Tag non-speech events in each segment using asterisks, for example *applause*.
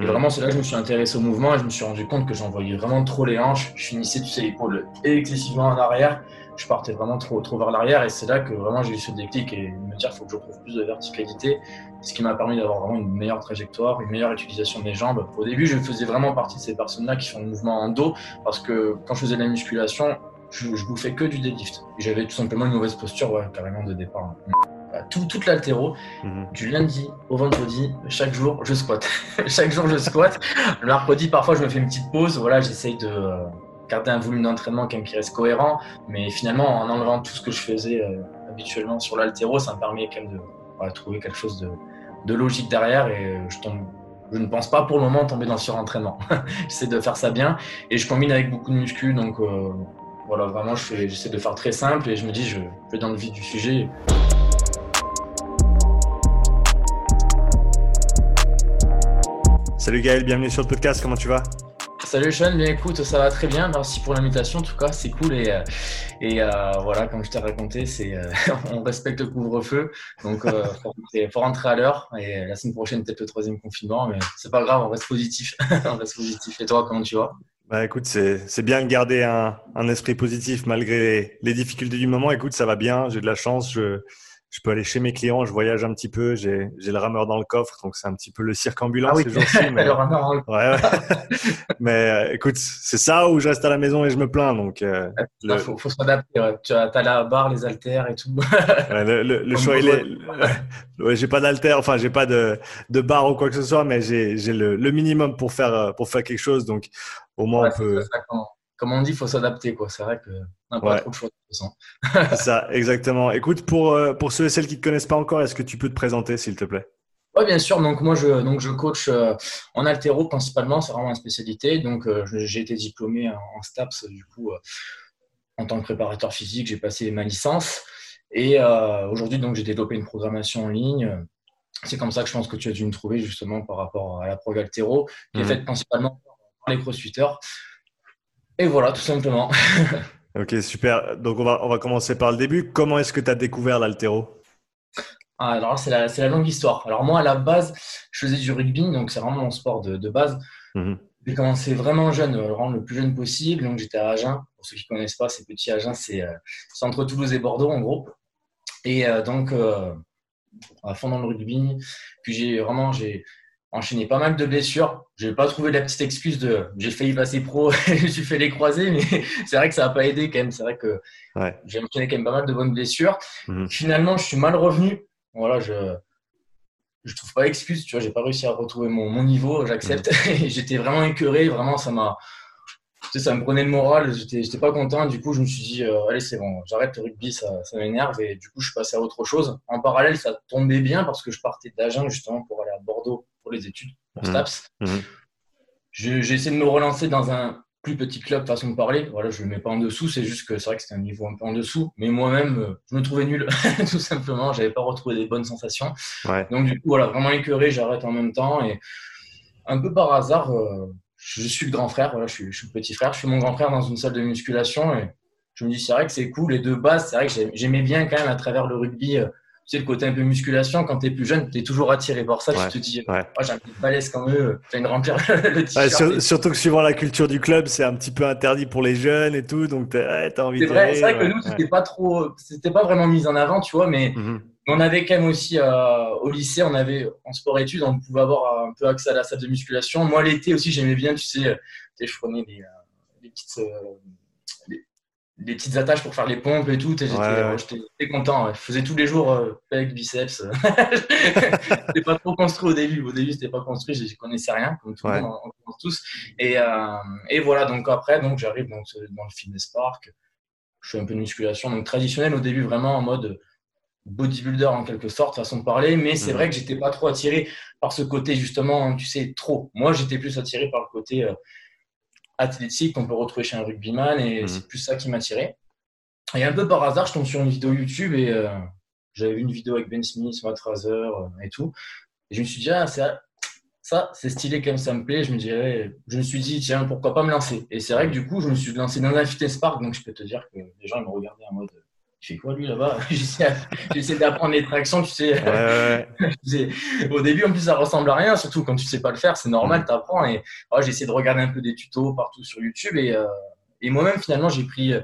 Et vraiment, c'est là que je me suis intéressé au mouvement et je me suis rendu compte que j'envoyais vraiment trop les hanches. Je finissais, tu sais, l'épaule excessivement en arrière. Je partais vraiment trop, trop vers l'arrière et c'est là que vraiment j'ai eu ce déclic et me dire qu'il faut que je retrouve plus de verticalité, ce qui m'a permis d'avoir vraiment une meilleure trajectoire, une meilleure utilisation de mes jambes. Au début, je faisais vraiment partie de ces personnes-là qui font le mouvement en dos parce que quand je faisais de la musculation, je, je bouffais que du deadlift. J'avais tout simplement une mauvaise posture, ouais, carrément de départ. Tout, toute l'altéro, mhm. du lundi au vendredi, chaque jour, je squatte. *laughs* chaque jour, je squatte. Le mercredi, parfois, je me fais une petite pause. Voilà, j'essaye de euh, garder un volume d'entraînement qui reste cohérent. Mais finalement, en enlevant tout ce que je faisais euh, habituellement sur l'altéro, ça me permet quand même de trouver quelque chose de, de, logique derrière. Et euh, je tombe. Je ne pense pas pour le moment tomber dans le surentraînement. *laughs* j'essaie de faire ça bien et je combine avec beaucoup de muscu. Donc voilà, vraiment, j'essaie de faire très simple et je me dis, je vais dans le vif du sujet. Salut Gaël, bienvenue sur le podcast, comment tu vas? Salut Sean, bien écoute, ça va très bien, merci pour l'invitation en tout cas, c'est cool et, euh, et euh, voilà, comme je t'ai raconté, c'est euh, *laughs* on respecte le couvre-feu, donc *laughs* il faut, rentrer à l'heure et la semaine prochaine peut-être le troisième confinement, mais c'est pas grave, on reste positif, *laughs* on reste positif. Et toi, comment tu vas? Bah écoute, c'est bien de garder un, un, esprit positif malgré les difficultés du moment. Écoute, ça va bien, j'ai de la chance, je, je peux aller chez mes clients, je voyage un petit peu, j'ai le rameur dans le coffre, donc c'est un petit peu le cirque ambulant ah oui. ces jours-ci. *laughs* Mais... le rameur ouais, ouais. *laughs* mais euh, écoute, c'est ça où je reste à la maison et je me plains. Donc, euh, faut, faut s'adapter. Tu as, as, la barre, les haltères et tout. le, le choix, il est. ouais, j'ai pas d'haltères, enfin, j'ai pas de, de barre ou quoi que ce soit, mais j'ai le, le, minimum pour faire, pour faire quelque chose. Donc, au moins, on peut comme on dit, il faut s'adapter. C'est vrai qu'on n'a pas trop de choix. *laughs* C'est ça, exactement. Écoute, pour, euh, pour ceux et celles qui ne te connaissent pas encore, est-ce que tu peux te présenter, s'il te plaît? Oui, bien sûr. Donc, moi, je, donc, je coach euh, en altéro principalement. C'est vraiment ma spécialité. Donc, euh, j'ai été diplômé en STAPS, du coup, en tant que préparateur physique. J'ai passé ma licence. Et aujourd'hui, donc, j'ai développé une programmation en ligne. C'est comme ça que je pense que tu as dû me trouver justement par rapport à la prog altéro, qui est mmh. faite principalement par les crossfitters. Et voilà, tout simplement. *laughs* ok, super. Donc, on va, on va commencer par le début. Comment est-ce que tu as découvert l'altéro? Ah, alors c'est la, la, longue histoire. Alors moi, à la base, je faisais du rugby, donc c'est vraiment mon sport de, de base. Mhm. J'ai commencé vraiment jeune, vraiment le plus jeune possible. Donc j'étais à Agen. Pour ceux qui ne connaissent pas, c'est petit Agen, c'est euh, entre Toulouse et Bordeaux en gros. Et euh, donc, euh, à fond dans le rugby. Puis j'ai vraiment, j'ai enchaîné pas mal de blessures. Je n'ai pas trouvé la petite excuse de j'ai failli passer pro, *laughs* je suis fait les croiser, mais *laughs* c'est vrai que ça n'a pas aidé quand même. C'est vrai que j'ai enchaîné quand même pas mal de bonnes blessures. Mhm. Finalement, je suis mal revenu. Voilà, je je trouve pas excuse. Tu vois, j'ai pas réussi à retrouver mon, mon niveau. J'accepte. Mhm. *laughs* J'étais vraiment écœuré. Vraiment, ça m'a ça me prenait le moral, j'étais pas content. Du coup, je me suis dit, euh, allez, c'est bon, j'arrête le rugby, ça, ça m'énerve. Et du coup, je suis passé à autre chose. En parallèle, ça tombait bien parce que je partais d'Agen justement pour aller à Bordeaux pour les études, pour mmh. STAPS. Mmh. J'ai essayé de me relancer dans un plus petit club, façon de parler. Voilà, je ne le mets pas en dessous, c'est juste que c'est vrai que c'était un niveau un peu en dessous. Mais moi-même, euh, je me trouvais nul, *laughs* tout simplement. J'avais pas retrouvé des bonnes sensations. Donc, du coup, voilà, vraiment écœuré, j'arrête en même temps. Et un peu par hasard, euh, je suis le grand frère, voilà, je, suis, le petit frère. Je suis mon grand frère dans une salle de musculation. Et je me dis, c'est vrai que c'est cool. Et de base, c'est vrai que j'aimais bien quand même à travers le rugby. Euh, sais, le côté un peu musculation, quand tu es plus jeune, tu es toujours attiré par ça. Tu te dis, ouais. oh, j'ai un peu de balèze comme eux, tu viens de remplir le t-shirt. surtout que suivant la culture du club, c'est un petit peu interdit pour les jeunes et tout, donc tu as, envie de. C'est vrai, vrai que nous, c'était pas trop, c'était pas vraiment mis en avant, tu vois, mais mm-hmm. on avait quand même aussi euh, au lycée, on avait en sport-études, on pouvait avoir un peu accès à la salle de musculation. Moi, l'été aussi, j'aimais bien, tu sais, tu sais je prenais des, euh, des petites. Euh, des petites attaches pour faire les pompes et tout. J'étais content. Je faisais tous les jours euh, avec biceps. *laughs* c'était pas trop construit au début. Au début, c'était pas construit. Je connaissais rien, comme tout le monde, on, tous. Et, euh, et, voilà. Donc après, donc j'arrive dans, dans le fitness park. Je fais un peu de musculation, donc traditionnel au début, vraiment en mode bodybuilder en quelque sorte, façon de parler. Mais c'est mmh. vrai que j'étais pas trop attiré par ce côté justement, tu sais, trop. Moi, j'étais plus attiré par le côté euh, athlétique qu'on peut retrouver chez un rugbyman et mhm. c'est plus ça qui m'attirait. Et un peu par hasard, je tombe sur une vidéo YouTube et euh, j'avais vu une vidéo avec Ben Smith, Matt Fraser euh, et tout. Et je me suis dit, ah, ça, c'est stylé comme ça me plaît. Je me, dirais, je me suis dit, tiens, pourquoi pas me lancer? Et c'est vrai que du coup, je me suis lancé dans fitness park, donc je peux te dire que les gens me regardaient en mode, tu fais quoi lui là-bas? *laughs* J'essaie d'apprendre les tractions, *laughs* tu sais. Au début, en plus, ça ressemble à rien, surtout quand tu sais pas le faire, c'est normal, tu apprends. Et oh, j'essaie de regarder un peu des tutos partout sur YouTube. Et, euh, et moi-même, finalement, j'ai pris,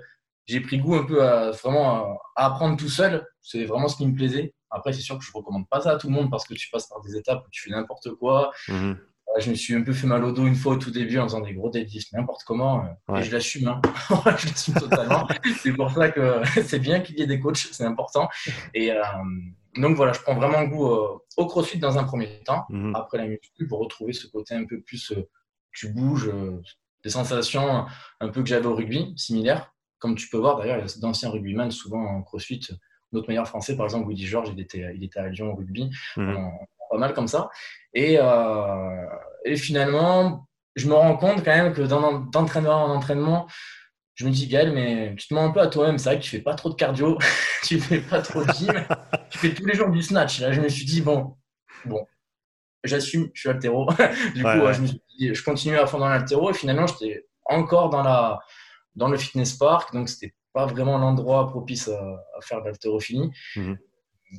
j'ai pris goût un peu à vraiment à apprendre tout seul. C'est vraiment ce qui me plaisait. Après, c'est sûr que je recommande pas ça à tout le monde parce que tu passes par des étapes où tu fais n'importe quoi. Mhm je me suis un peu fait mal au dos une fois au tout début en faisant des gros deadlifts, n'importe comment. Euh, et je l'assume, hein. *laughs* je l'assume totalement. *laughs* c'est pour ça que *laughs* c'est bien qu'il y ait des coachs, c'est important. Et euh, donc voilà, je prends vraiment goût euh, au crossfit dans un premier temps, mhm. après la muscu, pour retrouver ce côté un peu plus, tu bouges, des sensations un peu que j'avais au rugby, similaires. Comme tu peux voir, d'ailleurs, il y a d'anciens rugbyman, souvent en crossfit. Notre meilleur français, par exemple, Woody George, il était, il était à Lyon au rugby. Mhm pas mal comme ça. Et, euh, et, finalement, je me rends compte quand même que d'entraînement en entraînement, je me dis, Gaël, mais tu te mens un peu à toi-même. C'est vrai que tu fais pas trop de cardio, *laughs* tu fais pas trop de gym, *laughs* tu fais tous les jours du snatch. Là, je me suis dit, bon, bon, j'assume, je suis altéro. *laughs* du coup, je me suis dit, je continue à fond dans l'altéro et finalement, j'étais encore dans, la, dans le fitness park, donc c'était pas vraiment l'endroit propice à, faire de l'haltérophilie. Mhm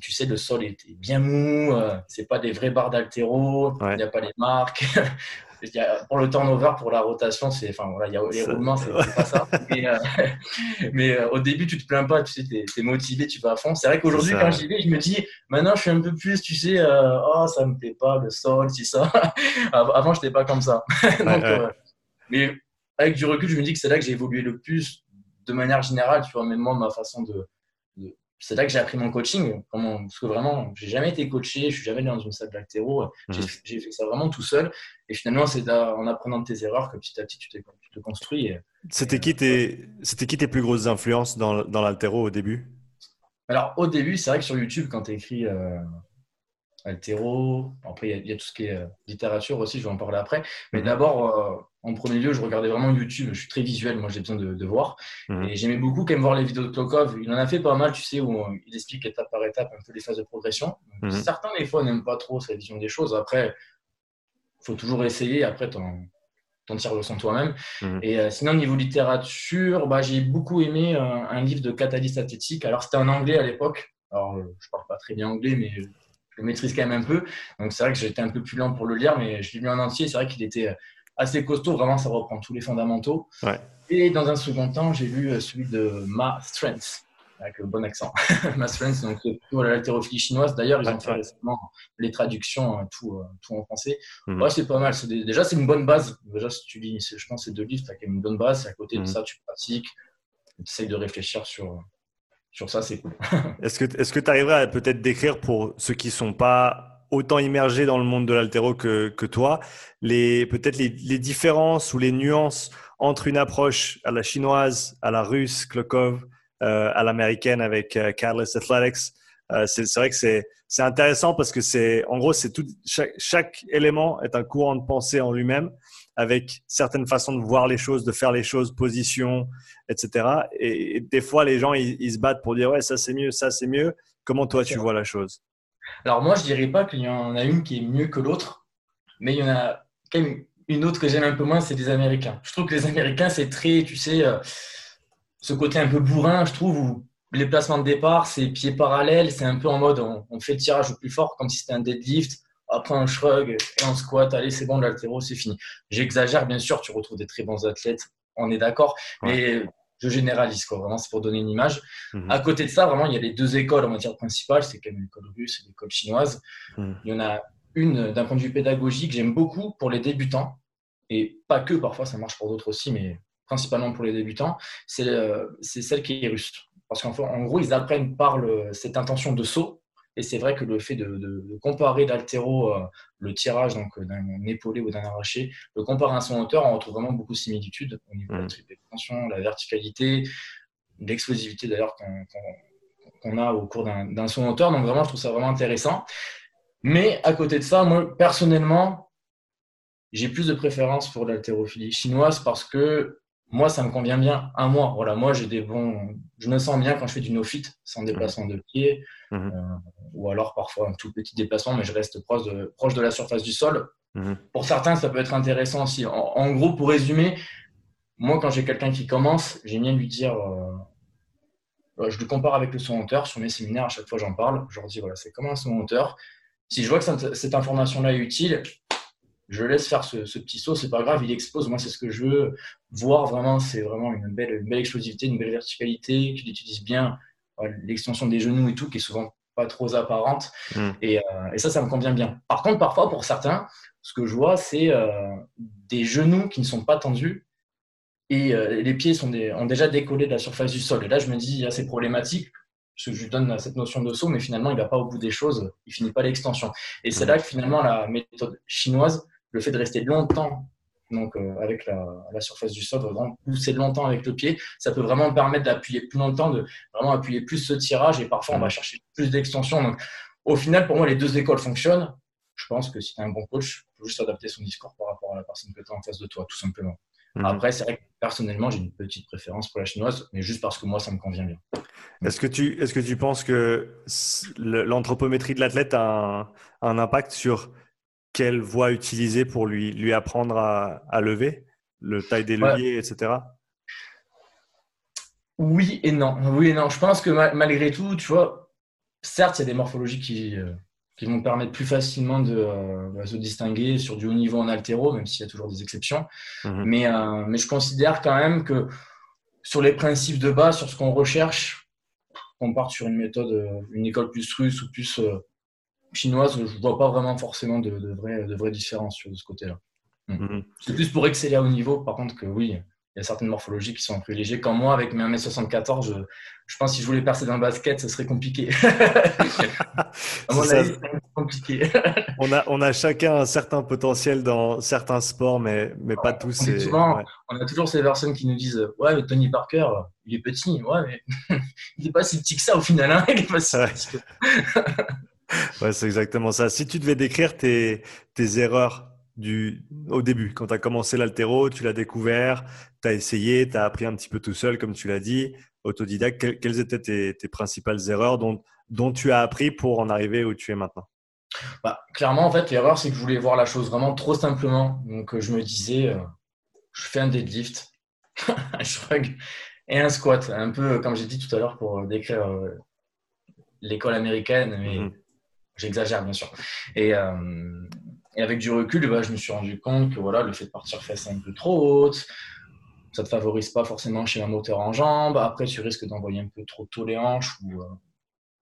tu sais, le sol était bien mou, euh, c'est pas des vrais barres d'altéro, il n'y a pas les marques. *laughs* pour le turnover, pour la rotation, c'est, enfin voilà, y a, les roulements, c'est pas ça. *laughs* Mais, euh, *laughs* mais euh, au début, tu te plains pas, tu sais, tu es, motivé, tu vas à fond. C'est vrai qu'aujourd'hui, quand j'y vais, je me dis, maintenant, je suis un peu plus, tu sais, oh, ça me plaît pas, le sol, c'est ça. Avant, je n'étais pas comme ça. mais avec du recul, je me dis que c'est là que j'ai évolué le plus de manière générale, tu vois, même moi, ma façon de, c'est là que j'ai appris mon coaching. parce que vraiment, j'ai jamais été coaché, je suis jamais allé dans une salle d'altéro. J'ai mhm. fait ça vraiment tout seul. Et finalement, c'est en apprenant de tes erreurs que petit à petit, tu, te construis. C'était qui, tes, qui tes plus grosses influences dans, dans l'altéro au début? Alors, au début, c'est vrai que sur YouTube, quand tu écris euh, altéro, après, il y, a tout ce qui est euh, littérature aussi, je vais en parler après. Mais mhm. d'abord, euh, en premier lieu, je regardais vraiment YouTube. Je suis très visuel, moi j'ai besoin de, voir. Mhm. Et j'aimais beaucoup quand même voir les vidéos de Klokov. Il en a fait pas mal, tu sais, où euh, il explique étape par étape un peu les phases de progression. Mhm. Certains, des fois, n'aiment pas trop sa vision des choses. Après, il faut toujours essayer. Après, t'en tires le son toi-même. Mhm. Et euh, sinon, niveau littérature, bah, j'ai beaucoup aimé euh, un livre de Catalyst Athlétique. Alors, c'était en anglais à l'époque. Alors, je parle pas très bien anglais, mais je le maîtrise quand même un peu. Donc, c'est vrai que j'étais un peu plus lent pour le lire, mais je l'ai lu en entier. C'est vrai qu'il était assez costaud. Vraiment, ça reprend tous les fondamentaux. Et dans un second temps, j'ai lu euh, celui de Ma Strength, avec le bon accent. *laughs* Ma Strength, donc plutôt l'haltérophilie chinoise. D'ailleurs, ils ont fait récemment les traductions, euh, tout, euh, tout en français. Mhm. Ouais, c'est pas mal. Déjà, c'est une bonne base. Déjà, si tu lis, je pense, ces deux livres, tu as quand même une bonne base. Et à côté de mhm. ça, tu pratiques, tu essayes de réfléchir sur, sur ça, c'est cool. *laughs* est-ce que tu arriverais à peut-être décrire pour ceux qui ne sont pas autant immergé dans le monde de l'altéro que, que, toi, les, peut-être les, les, différences ou les nuances entre une approche à la chinoise, à la russe, Klokov, euh, à l'américaine avec euh, Catalyst Athletics. Euh, c'est vrai que c'est intéressant parce que c'est en gros c'est tout chaque, chaque, élément est un courant de pensée en lui-même avec certaines façons de voir les choses, de faire les choses, position, etc. Et, des fois les gens ils, ils, se battent pour dire ouais ça c'est mieux, ça c'est mieux. Comment toi tu vois la chose? Alors moi, je dirais pas qu'il y en a une qui est mieux que l'autre, mais il y en a quand même une autre que j'aime un peu moins, c'est des Américains. Je trouve que les Américains, c'est très, tu sais, euh, ce côté un peu bourrin, je trouve, où les placements de départ, c'est pieds parallèles, c'est un peu en mode on, fait le tirage au plus fort, comme si c'était un deadlift, après un shrug et un squat, allez, c'est bon, l'altéro, c'est fini. J'exagère, bien sûr, tu retrouves des très bons athlètes, on est d'accord, mais je généralise, quoi. Vraiment, c'est pour donner une image. Mhm. À côté de ça, vraiment, il y a les deux écoles en matière principale. C'est quand même l'école russe et l'école chinoise. Mhm. Il y en a une, d'un point de vue pédagogique, j'aime beaucoup pour les débutants. Et pas que, parfois, ça marche pour d'autres aussi, mais principalement pour les débutants. C'est, c'est celle qui est russe. Parce qu'en en gros, ils apprennent par cette intention de saut et c'est vrai que le fait de, comparer l'altéro, euh, le tirage donc euh, d'un épaulé ou d'un arraché, le comparer à son hauteur, on retrouve vraiment beaucoup de similitudes au niveau de la mmh. tension, la verticalité, l'explosivité d'ailleurs qu'on a au cours d'un son hauteur. Donc vraiment, je trouve ça vraiment intéressant. Mais à côté de ça, moi, personnellement, j'ai plus de préférence pour l'haltérophilie chinoise parce que moi, ça me convient bien un mois. Voilà, moi, j'ai des bons. Je me sens bien quand je fais du no-fit, sans mmh. déplacement de pied, mmh. euh, ou alors parfois un tout petit déplacement, mais je reste proche de, proche de la surface du sol. Mmh. Pour certains, ça peut être intéressant aussi. En, gros, pour résumer, moi, quand j'ai quelqu'un qui commence, j'aime bien lui dire euh, je le compare avec le son hauteur. Sur mes séminaires, à chaque fois, j'en parle. Je leur dis, voilà, c'est comme un son hauteur. Si je vois que cette information-là est utile, je laisse faire ce, petit saut, c'est pas grave, il expose. Moi, c'est ce que je veux voir vraiment. C'est vraiment une belle, une belle explosivité, une belle verticalité, qu'il utilise bien l'extension des genoux et tout, qui est souvent pas trop apparente. Mm. Euh, et, ça, ça me convient bien. Par contre, parfois, pour certains, ce que je vois, c'est euh, des genoux qui ne sont pas tendus et euh, les pieds sont ont déjà décollé de la surface du sol. Et là, je me dis, c'est problématique. Parce que je lui donne cette notion de saut, mais finalement, il va pas au bout des choses, il finit pas l'extension. Et c'est mm. là que finalement, la méthode chinoise, le fait de rester longtemps donc euh, avec la, surface du sol, vraiment pousser longtemps avec le pied, ça peut vraiment permettre d'appuyer plus longtemps, de vraiment appuyer plus ce tirage et parfois on va chercher plus d'extension. Donc au final, pour moi, les deux écoles fonctionnent. Je pense que si tu as un bon coach, il faut juste adapter son discours par rapport à la personne que tu as en face de toi, tout simplement. Mhm. Après, c'est vrai que personnellement, j'ai une petite préférence pour la chinoise, mais juste parce que moi, ça me convient bien. Est-ce que tu, est-ce que tu penses que l'anthropométrie de l'athlète a un, impact sur quelle voie utiliser pour lui, lui apprendre à, lever, le taille des leviers, etc. Oui et non. Oui et non. Je pense que malgré tout, tu vois, certes, il y a des morphologies qui, euh, qui vont permettre plus facilement de euh, bah, se distinguer sur du haut niveau en altéro, même s'il y a toujours des exceptions. Mhm. Mais, euh, mais je considère quand même que sur les principes de base, sur ce qu'on recherche, on part sur une méthode, une école plus russe ou plus chinoise, je ne vois pas vraiment forcément de, de, vraies, de vraies différences sur ce côté-là. Hmm. Mhm. C'est plus pour exceller à haut niveau, par contre, que oui, il y a certaines morphologies qui sont privilégiées. Quand moi, avec mes 1m74, je, je pense que si je voulais percer dans le basket, ce serait compliqué. *laughs* à mon avis, compliqué. *laughs* on, a, on a chacun un certain potentiel dans certains sports, mais, mais pas tous. On, souvent, on, a toujours ces personnes qui nous disent Ouais, Tony Parker, il est petit. Ouais, mais *laughs* il n'est pas si petit que ça au final. Hein il est pas si petit ouais, c'est exactement ça. Si tu devais décrire tes, tes erreurs du, au début, quand tu as commencé l'altéro, tu l'as découvert, tu as essayé, tu as appris un petit peu tout seul, comme tu l'as dit, autodidacte, quelles étaient tes, tes, principales erreurs dont, dont tu as appris pour en arriver où tu es maintenant? Bah, Clairement, en fait, l'erreur, c'est que je voulais voir la chose vraiment trop simplement. Donc, euh, je me disais, euh, je fais un deadlift, *laughs* un shrug et un squat. Un peu comme j'ai dit tout à l'heure pour euh, décrire l'école américaine, mais mhm. J'exagère, bien sûr. Et, euh, et, avec du recul, bah, je me suis rendu compte que voilà, le fait de partir fesse un peu trop haute, ça ne te favorise pas forcément chez un moteur en jambes. Après, tu risques d'envoyer un peu trop tôt les hanches. Ou, euh,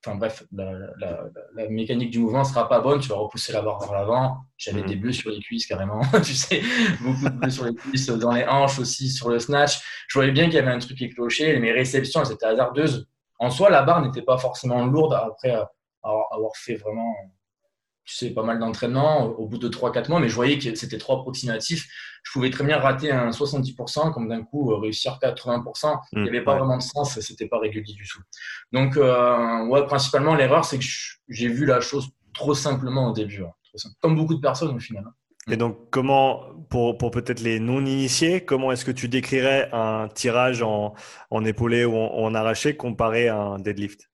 enfin bref, la, la, la, mécanique du mouvement ne sera pas bonne. Tu vas repousser la barre vers l'avant. J'avais mmh. des bleus sur les cuisses carrément. *laughs* tu sais, beaucoup de bleus sur les cuisses, dans les hanches aussi, sur le snatch. Je voyais bien qu'il y avait un truc qui clochait. Mes réceptions, elles étaient hasardeuses. En soi, la barre n'était pas forcément lourde. Après, avoir fait vraiment tu sais, pas mal d'entraînement au bout de 3-4 mois, mais je voyais que c'était trop approximatif. Je pouvais très bien rater un 70%, comme d'un coup réussir 80%. Il n'y mmh, avait pas vraiment de sens, c'était pas régulier du tout. Donc, euh, ouais, principalement, l'erreur, c'est que j'ai vu la chose trop simplement au début, hein, comme beaucoup de personnes au final. Hein. Et donc, comment, pour, pour peut-être les non-initiés, comment est-ce que tu décrirais un tirage en, en épaulé ou en, en arraché comparé à un deadlift?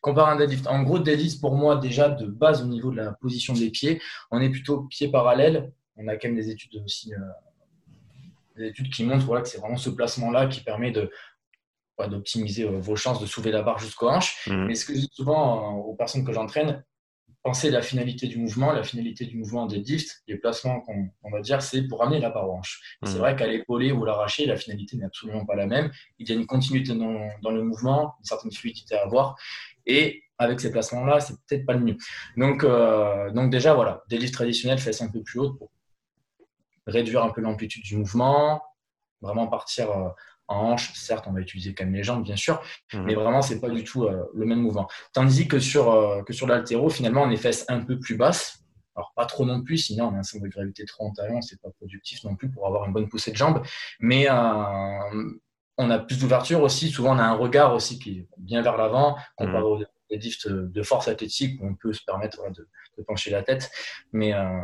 Comparé à un deadlift. En gros, deadlift, pour moi, déjà de base au niveau de la position des pieds, on est plutôt pieds parallèles. On a quand même des études aussi, euh, des études qui montrent voilà, que c'est vraiment ce placement-là qui permet de d'optimiser euh, vos chances de soulever la barre jusqu'aux hanches. Mmh. Mais ce que je dis souvent euh, aux personnes que j'entraîne, pensez à la finalité du mouvement. La finalité du mouvement des deadlift, les placements qu'on va dire, c'est pour amener la barre aux hanches. C'est mmh. vrai qu'à l'épaulé ou l'arracher, la finalité n'est absolument pas la même. Il y a une continuité dans, dans, le mouvement, une certaine fluidité à avoir. Et avec ces placements-là, c'est peut-être pas le mieux. Donc, euh, donc déjà, voilà, des livres traditionnels, fesses un peu plus hautes pour réduire un peu l'amplitude du mouvement, vraiment partir euh, hanche. Certes, on va utiliser quand même les jambes, bien sûr, mhm. mais vraiment, c'est pas du tout euh, le même mouvement. Tandis que sur, que sur l'altéro, finalement, on est fesses un peu plus basses. Alors, pas trop non plus, sinon on a un centre de gravité trop en talon, c'est pas productif non plus pour avoir une bonne poussée de jambes. Mais on a plus d'ouverture aussi. Souvent, on a un regard aussi qui est bien vers l'avant, comparé mmh. aux lifts de force athlétique où on peut se permettre de, pencher la tête. Mais, euh,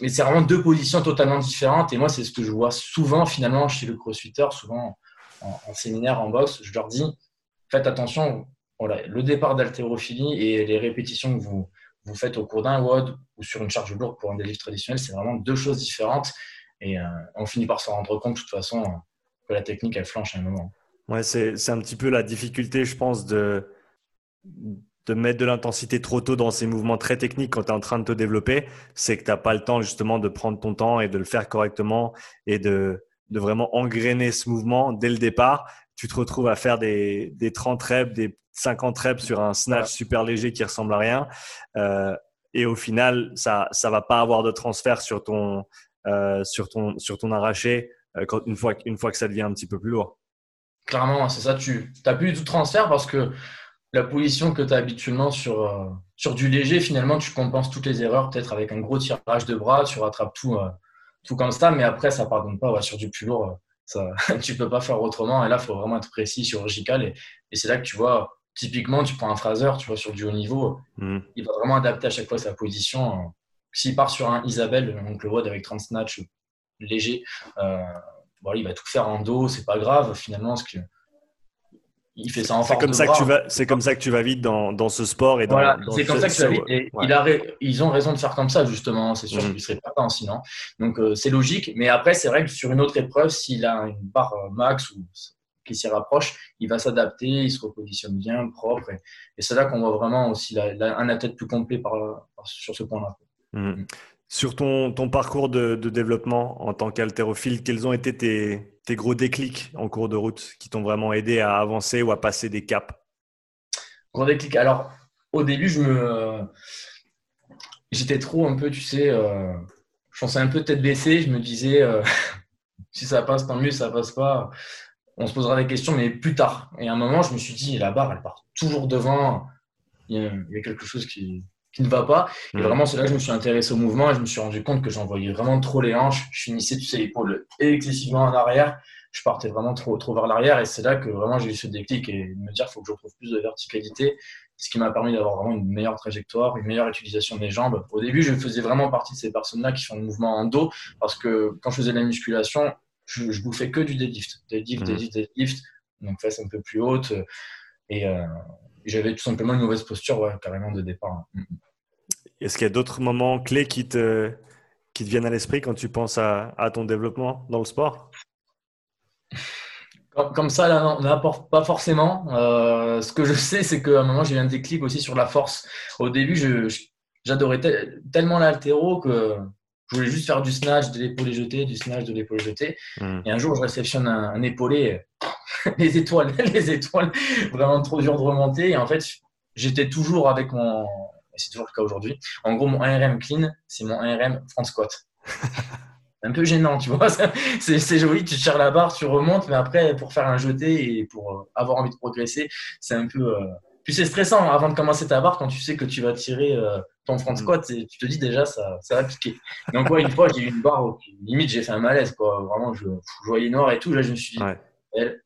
mais c'est vraiment deux positions totalement différentes. Et moi, c'est ce que je vois souvent finalement chez le crossfitter, souvent en, séminaire, en boxe. Je leur dis faites attention, voilà, le départ d'haltérophilie et les répétitions que vous, vous faites au cours d'un WOD ou sur une charge lourde pour un deadlift traditionnel, c'est vraiment deux choses différentes. Et euh, on finit par s'en rendre compte de toute façon que la technique, elle flanche à un moment. Ouais, c'est un petit peu la difficulté, je pense, de, de mettre de l'intensité trop tôt dans ces mouvements très techniques quand tu es en train de te développer. C'est que tu n'as pas le temps justement de prendre ton temps et de le faire correctement et de, de vraiment engrainer ce mouvement dès le départ. Tu te retrouves à faire des, des 30 reps, des 50 reps sur un snatch super léger qui ressemble à rien. Euh, et au final, ça ne va pas avoir de transfert sur ton, euh, sur ton, sur ton arraché euh, quand, une, fois, une fois que ça devient un petit peu plus lourd. Clairement, c'est ça. Tu n'as plus du tout de transfert parce que la position que tu as habituellement sur, euh, sur du léger, finalement, tu compenses toutes les erreurs, peut-être avec un gros tirage de bras, tu rattrapes tout, euh, tout comme ça, mais après, ça ne pardonne pas. sur du plus lourd, euh, ça, *laughs* tu ne peux pas faire autrement. Et là, il faut vraiment être précis, chirurgical. Et, et c'est là que tu vois, typiquement, tu prends un phraseur, tu vois, sur du haut niveau, mmh. il va vraiment adapter à chaque fois sa position. S'il part sur un Isabelle, donc le voit avec 30 snatch léger, il va tout faire en dos, c'est pas grave finalement. Ce que, il fait ça en C'est comme ça que tu vas, c'est comme ça que tu vas vite dans, dans ce sport et dans. Voilà, c'est comme ça que tu vas vite. Et il a, ils ont raison de faire comme ça justement. C'est sûr mm. qu'il ne serait pas sinon. Donc euh, c'est logique. Mais après, c'est vrai que sur une autre épreuve, s'il a une barre euh, max ou qui s'y rapproche, il va s'adapter, il se repositionne bien, propre. Et, c'est là qu'on voit vraiment aussi un athlète plus complet par, sur ce point-là. Mm. Sur ton, parcours de, développement en tant qu'haltérophile, quels ont été tes, gros déclics en cours de route qui t'ont vraiment aidé à avancer ou à passer des caps? Gros déclic. Alors, au début, je me, j'étais trop un peu, tu sais, euh, je pensais un peu tête baissée. Je me disais, euh, *laughs* si ça passe, tant mieux, ça passe pas. On se posera des questions, mais plus tard. Et à un moment, je me suis dit, la barre, elle part toujours devant. il y a quelque chose qui, qui ne va pas. Et mm. vraiment, c'est là que je me suis intéressé au mouvement et je me suis rendu compte que j'envoyais vraiment trop les hanches. Je finissais, tu sais, l'épaule excessivement en arrière. Je partais vraiment trop, trop vers l'arrière et c'est là que vraiment j'ai eu ce déclic et me dire qu'il faut que je retrouve plus de verticalité, ce qui m'a permis d'avoir vraiment une meilleure trajectoire, une meilleure utilisation des jambes. Au début, je faisais vraiment partie de ces personnes-là qui font le mouvement en dos parce que quand je faisais de la musculation, je, je bouffais que du deadlift, deadlift, mm. deadlift, deadlift, donc face un peu plus haute et, euh, j'avais tout simplement une mauvaise posture, ouais, carrément de départ. Mm. Est-ce qu'il y a d'autres moments clés qui te, qui te viennent à l'esprit quand tu penses à, à, ton développement dans le sport? Comme, ça, là, non, pas forcément. Euh, ce que je sais, c'est qu'à un moment, j'ai eu un déclic aussi sur la force. Au début, j'adorais tellement l'altéro que je voulais juste faire du snatch de l'épaule jetée, du snatch de l'épaule jetée. Hmm. Et un jour, je réceptionne un, un épaulé, *laughs* les étoiles, *laughs* les étoiles, vraiment trop dur de remonter. Et en fait, j'étais toujours avec mon, c'est toujours le cas aujourd'hui. En gros, mon 1RM clean, c'est mon 1RM front squat. un peu gênant, tu vois. *laughs* C'est joli, tu tires la barre, tu remontes, mais après, pour faire un jeté et pour euh, avoir envie de progresser, c'est un peu. Euh, puis c'est stressant avant de commencer ta barre quand tu sais que tu vas tirer euh, ton front mm. squat et tu te dis déjà ça, ça va piquer. Donc, ouais, une fois, j'ai eu une barre limite j'ai fait un malaise, quoi. Vraiment, je, je, voyais noir et tout. Là, je me suis dit, elle,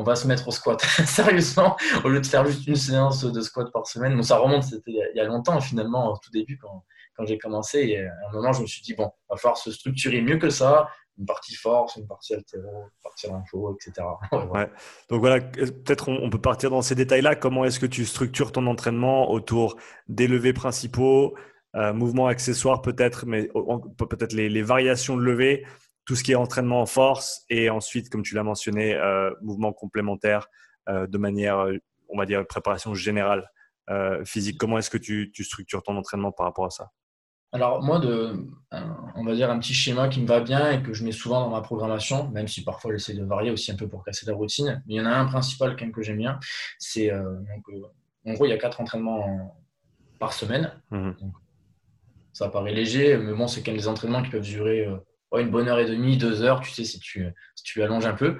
on va se mettre au squat. *laughs* Sérieusement, au lieu de faire juste une séance de squat par semaine. Ça remonte, c'était il y a longtemps finalement, au tout début, quand, j'ai commencé. Et à un moment, je me suis dit, bon, il va falloir se structurer mieux que ça. Une partie force, une partie altéro, une partie info, etc. *laughs* ouais. Donc voilà, peut-être on, peut partir dans ces détails-là. Comment est-ce que tu structures ton entraînement autour des levées principaux, euh, mouvements accessoires peut-être, mais peut-être les, les variations de levées tout ce qui est entraînement en force et ensuite, comme tu l'as mentionné, euh, mouvement complémentaire euh, de manière, euh, on va dire, préparation générale physique. Comment est-ce que tu, structures ton entraînement par rapport à ça? Alors moi, de, on va dire un petit schéma qui me va bien et que je mets souvent dans ma programmation, même si parfois j'essaie de varier aussi un peu pour casser la routine. Mais il y en a un principal quand même que j'aime bien. C'est en gros il y a quatre entraînements par semaine. Mmh ça paraît léger, mais bon c'est quand même des entraînements qui peuvent durer une bonne heure et demie, deux heures, tu sais, si tu, si tu allonges un peu.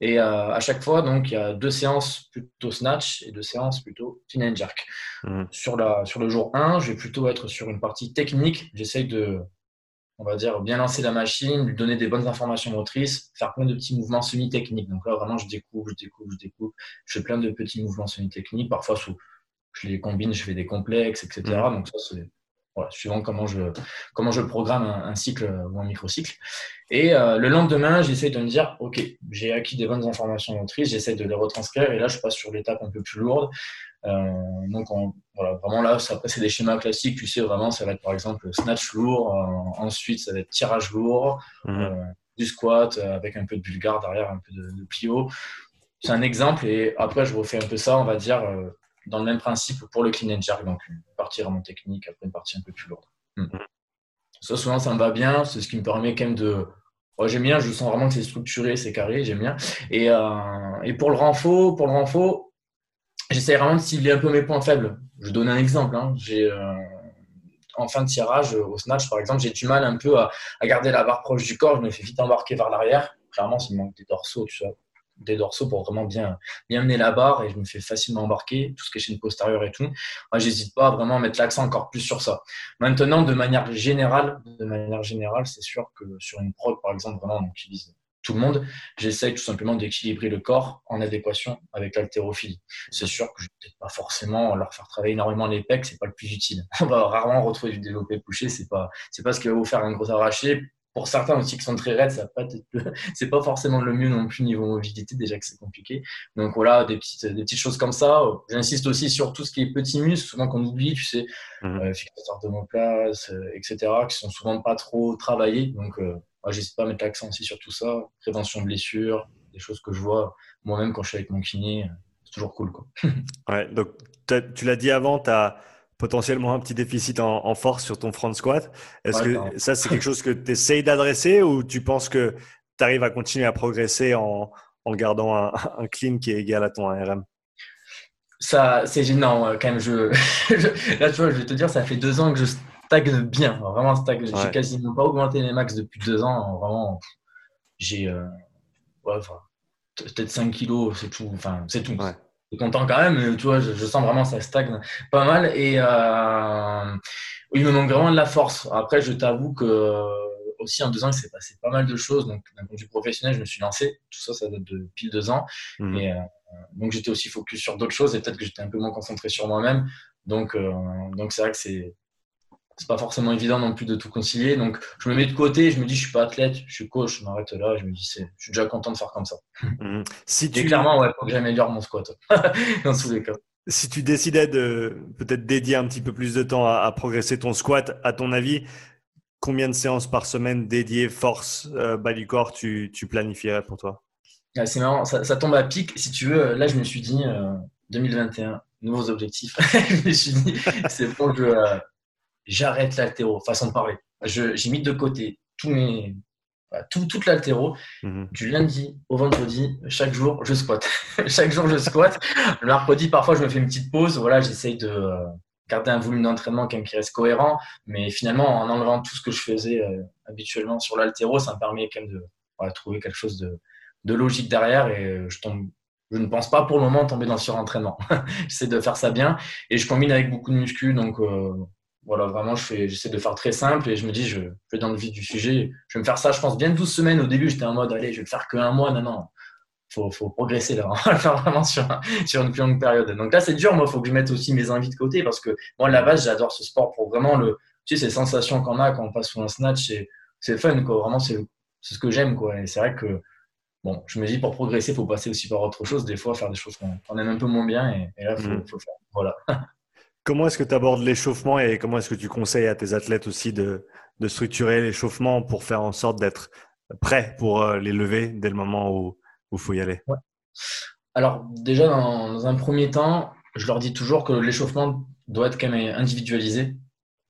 Et euh, à chaque fois, donc, il y a deux séances plutôt snatch et deux séances plutôt clean and jerk. Mmh. Sur, la, sur le jour 1, je vais plutôt être sur une partie technique. J'essaye de, on va dire, bien lancer la machine, lui donner des bonnes informations motrices, faire plein de petits mouvements semi-techniques. Donc là, vraiment, je découpe, je découpe, je découpe. Je fais plein de petits mouvements semi-techniques. Parfois, je les combine, je fais des complexes, etc. Mmh. Donc ça, c'est voilà, suivant comment je, comment je programme un, cycle ou un microcycle. Et euh, le lendemain, j'essaie de me dire, OK, j'ai acquis des bonnes informations motrices, j'essaie de les retranscrire et là, je passe sur l'étape un peu plus lourde. Euh, donc, voilà, vraiment là, après, c'est des schémas classiques. Tu sais, vraiment, ça va être par exemple snatch lourd, euh, ensuite, ça va être tirage lourd, mhm. du squat avec un peu de bulgare derrière, un peu de, de plio. c'est un exemple. Et après, je refais un peu ça, on va dire, dans le même principe pour le clean and jerk. Donc, une partie vraiment technique, après une partie un peu plus lourde. Hmm. Ça, souvent, ça me va bien. C'est ce qui me permet quand même de. j'aime bien, je sens vraiment que c'est structuré, c'est carré, j'aime bien. Et, et pour le renfort, pour le renfort, j'essaie vraiment de cibler un peu mes points faibles. Je donne un exemple. Hein. J'ai en fin de tirage, au snatch par exemple, j'ai du mal un peu à, garder la barre proche du corps. Je me fais vite embarquer vers l'arrière. Clairement, c'est manque des dorsaux, tu vois, des dorsaux pour vraiment bien, bien mener la barre et je me fais facilement embarquer, tout ce qui est chaîne postérieure et tout. Moi, j'hésite pas à vraiment mettre l'accent encore plus sur ça. Maintenant, de manière générale, de manière générale, c'est sûr que sur une prod, par exemple, vraiment, on utilise tout le monde, j'essaye tout simplement d'équilibrer le corps en adéquation avec l'haltérophilie. C'est sûr que je ne vais pas forcément leur faire travailler énormément les pecs, c'est pas le plus utile. *laughs* On va rarement retrouver du développé couché, c'est pas c'est pas ce qui va vous faire un gros arraché. Pour certains aussi qui sont très raides, ça pas *laughs* c'est pas forcément le mieux non plus niveau mobilité, déjà que c'est compliqué. Donc voilà, des petites, des petites choses comme ça. J'insiste aussi sur tout ce qui est petits muscles, souvent qu'on oublie, tu sais, mmh. euh, fixateurs d'homoplase, euh, etc., qui sont souvent pas trop travaillés. Donc euh, moi, j'hésite pas à mettre l'accent aussi sur tout ça. Prévention de blessures, des choses que je vois moi-même quand je suis avec mon kiné. C'est toujours cool. Quoi. *laughs* ouais, donc tu l'as dit avant, tu as potentiellement un petit déficit en, force sur ton front squat. Est-ce que ça, c'est quelque chose que tu essayes d'adresser ou tu penses que tu arrives à continuer à progresser en, en gardant un, un, clean qui est égal à ton ARM ça, c'est gênant quand même. *laughs* Je, là, tu vois, je vais te dire, ça fait deux ans que je stagne bien, vraiment stagne. J'ai quasiment pas augmenté mes max depuis deux ans. Vraiment, j'ai euh, peut-être 5 kilos, c'est tout. Enfin, c'est tout. Ouais. Je content quand même, mais tu vois, je, sens vraiment ça stagne pas mal. Et euh, il me manque vraiment de la force. Après, je t'avoue que aussi en deux ans, il s'est passé pas mal de choses. Donc, d'un point de vue professionnel, je me suis lancé. Tout ça, ça date de pile deux ans. Mmh. Et euh, donc, j'étais aussi focus sur d'autres choses et peut-être que j'étais un peu moins concentré sur moi-même. Donc, donc c'est vrai que c'est c'est pas forcément évident non plus de tout concilier. Donc, je me mets de côté, je me dis, je suis pas athlète, je suis coach, je m'arrête là, je me dis, je suis déjà content de faire comme ça. *laughs* Mhm. Si tu... clairement, ouais, faut que j'améliore mon squat, *laughs* dans tous les cas. Si tu décidais de peut-être dédier un petit peu plus de temps à, progresser ton squat, à ton avis, combien de séances par semaine dédiées force, euh, bas du corps, tu, tu planifierais pour toi? Ah, C'est marrant, ça, tombe à pic. Si tu veux, là, je me suis dit, 2021, euh, nouveaux objectifs. *laughs* je me suis dit, c'est bon, je, euh, j'arrête l'altéro, façon de parler. J'ai mis de côté tous mes, tout, toute l'altéro, mhm. du lundi au vendredi, chaque jour, je squatte. *laughs* chaque jour, je squatte. Le mercredi, parfois, je me fais une petite pause. Voilà, j'essaye de euh, garder un volume d'entraînement qui reste cohérent. Mais finalement, en enlevant tout ce que je faisais euh, habituellement sur l'altéro, ça me permet quand même de trouver quelque chose de, de, logique derrière. Et euh, je tombe. Je ne pense pas pour le moment tomber dans le surentraînement. *laughs* J'essaie de faire ça bien et je combine avec beaucoup de muscu, donc voilà, vraiment, j'essaie de faire très simple et je me dis, je, vais dans le vif du sujet. Je vais me faire ça, je pense, bien 12 semaines. Au début, j'étais en mode, allez, je vais le faire qu'un mois. Non, non, faut, faut progresser là. *laughs* On va le faire vraiment sur, sur une plus longue période. Donc là, c'est dur. Moi, il faut que je mette aussi mes envies de côté parce que moi, à la base, j'adore ce sport pour vraiment le, tu sais, ces sensations qu'on a quand on passe sur un snatch, c'est fun, quoi. Vraiment, c'est ce que j'aime, quoi. Et c'est vrai que, bon, je me dis, pour progresser, il faut passer aussi par autre chose. Des fois, faire des choses qu'on aime un peu moins bien. Et, et là, il faut, mmh. faut faire. Voilà. *laughs* Comment est-ce que tu abordes l'échauffement et comment est-ce que tu conseilles à tes athlètes aussi de, structurer l'échauffement pour faire en sorte d'être prêt pour euh, les lever dès le moment où il faut y aller? Alors déjà, dans, un premier temps, je leur dis toujours que l'échauffement doit être quand même individualisé.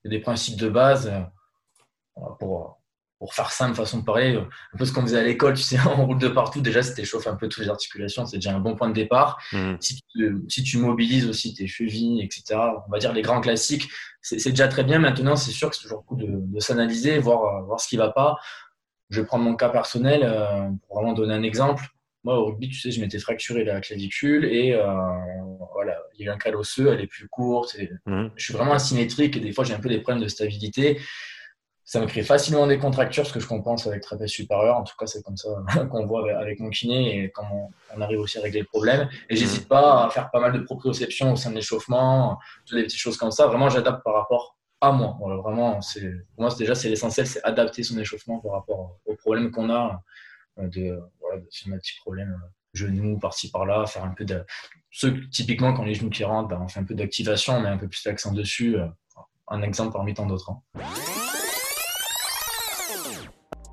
Il y a des principes de base euh, pour pour faire simple, façon de parler, un peu ce qu'on faisait à l'école, tu sais, *laughs* on roule de partout. Déjà, c'était chauffer un peu toutes les articulations, c'est déjà un bon point de départ. Mmh. Si, tu, mobilises aussi tes chevilles, etc., on va dire les grands classiques, c'est déjà très bien. Maintenant, c'est sûr que c'est toujours cool de, s'analyser, voir, voir ce qui ne va pas. Je vais prendre mon cas personnel euh, pour vraiment donner un exemple. Moi, au rugby, tu sais, je m'étais fracturé la clavicule et euh, voilà, il y a eu un cal osseux, elle est plus courte. Mmh. Je suis vraiment asymétrique et des fois, j'ai un peu des problèmes de stabilité ça me crée facilement des contractures, ce que je compense avec trapèze supérieur. En tout cas, c'est comme ça *laughs* qu'on voit avec mon kiné et quand on arrive aussi à régler le problème. Et j'hésite pas à faire pas mal de proprioception au sein de l'échauffement, toutes les petites choses comme ça. Vraiment, j'adapte par rapport à moi. Vraiment, pour moi, déjà, c'est l'essentiel, c'est adapter son échauffement par rapport aux problèmes qu'on a, euh, de, voilà, de un petit problème euh, genoux par-ci par-là, faire un peu de. Ceux, typiquement, quand les genoux qui rentrent, ben, on fait un peu d'activation, on met un peu plus d'accent dessus. Euh, un exemple parmi tant d'autres. Hein.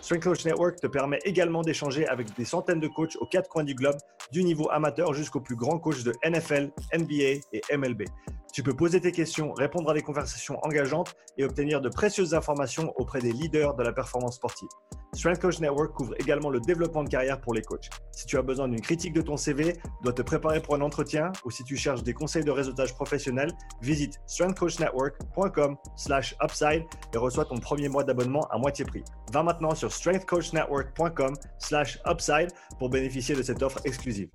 Strength Coach Network te permet également d'échanger avec des centaines de coachs aux quatre coins du globe, du niveau amateur jusqu'au plus grand coach de NFL, NBA et MLB. Tu peux poser tes questions, répondre à des conversations engageantes et obtenir de précieuses informations auprès des leaders de la performance sportive. Strength Coach Network couvre également le développement de carrière pour les coachs. Si tu as besoin d'une critique de ton CV, dois te préparer pour un entretien ou si tu cherches des conseils de réseautage professionnel, visite strengthcoachnetwork.com/upside et reçois ton premier mois d'abonnement à moitié prix. Va maintenant sur strengthcoachnetwork.com/upside pour bénéficier de cette offre exclusive.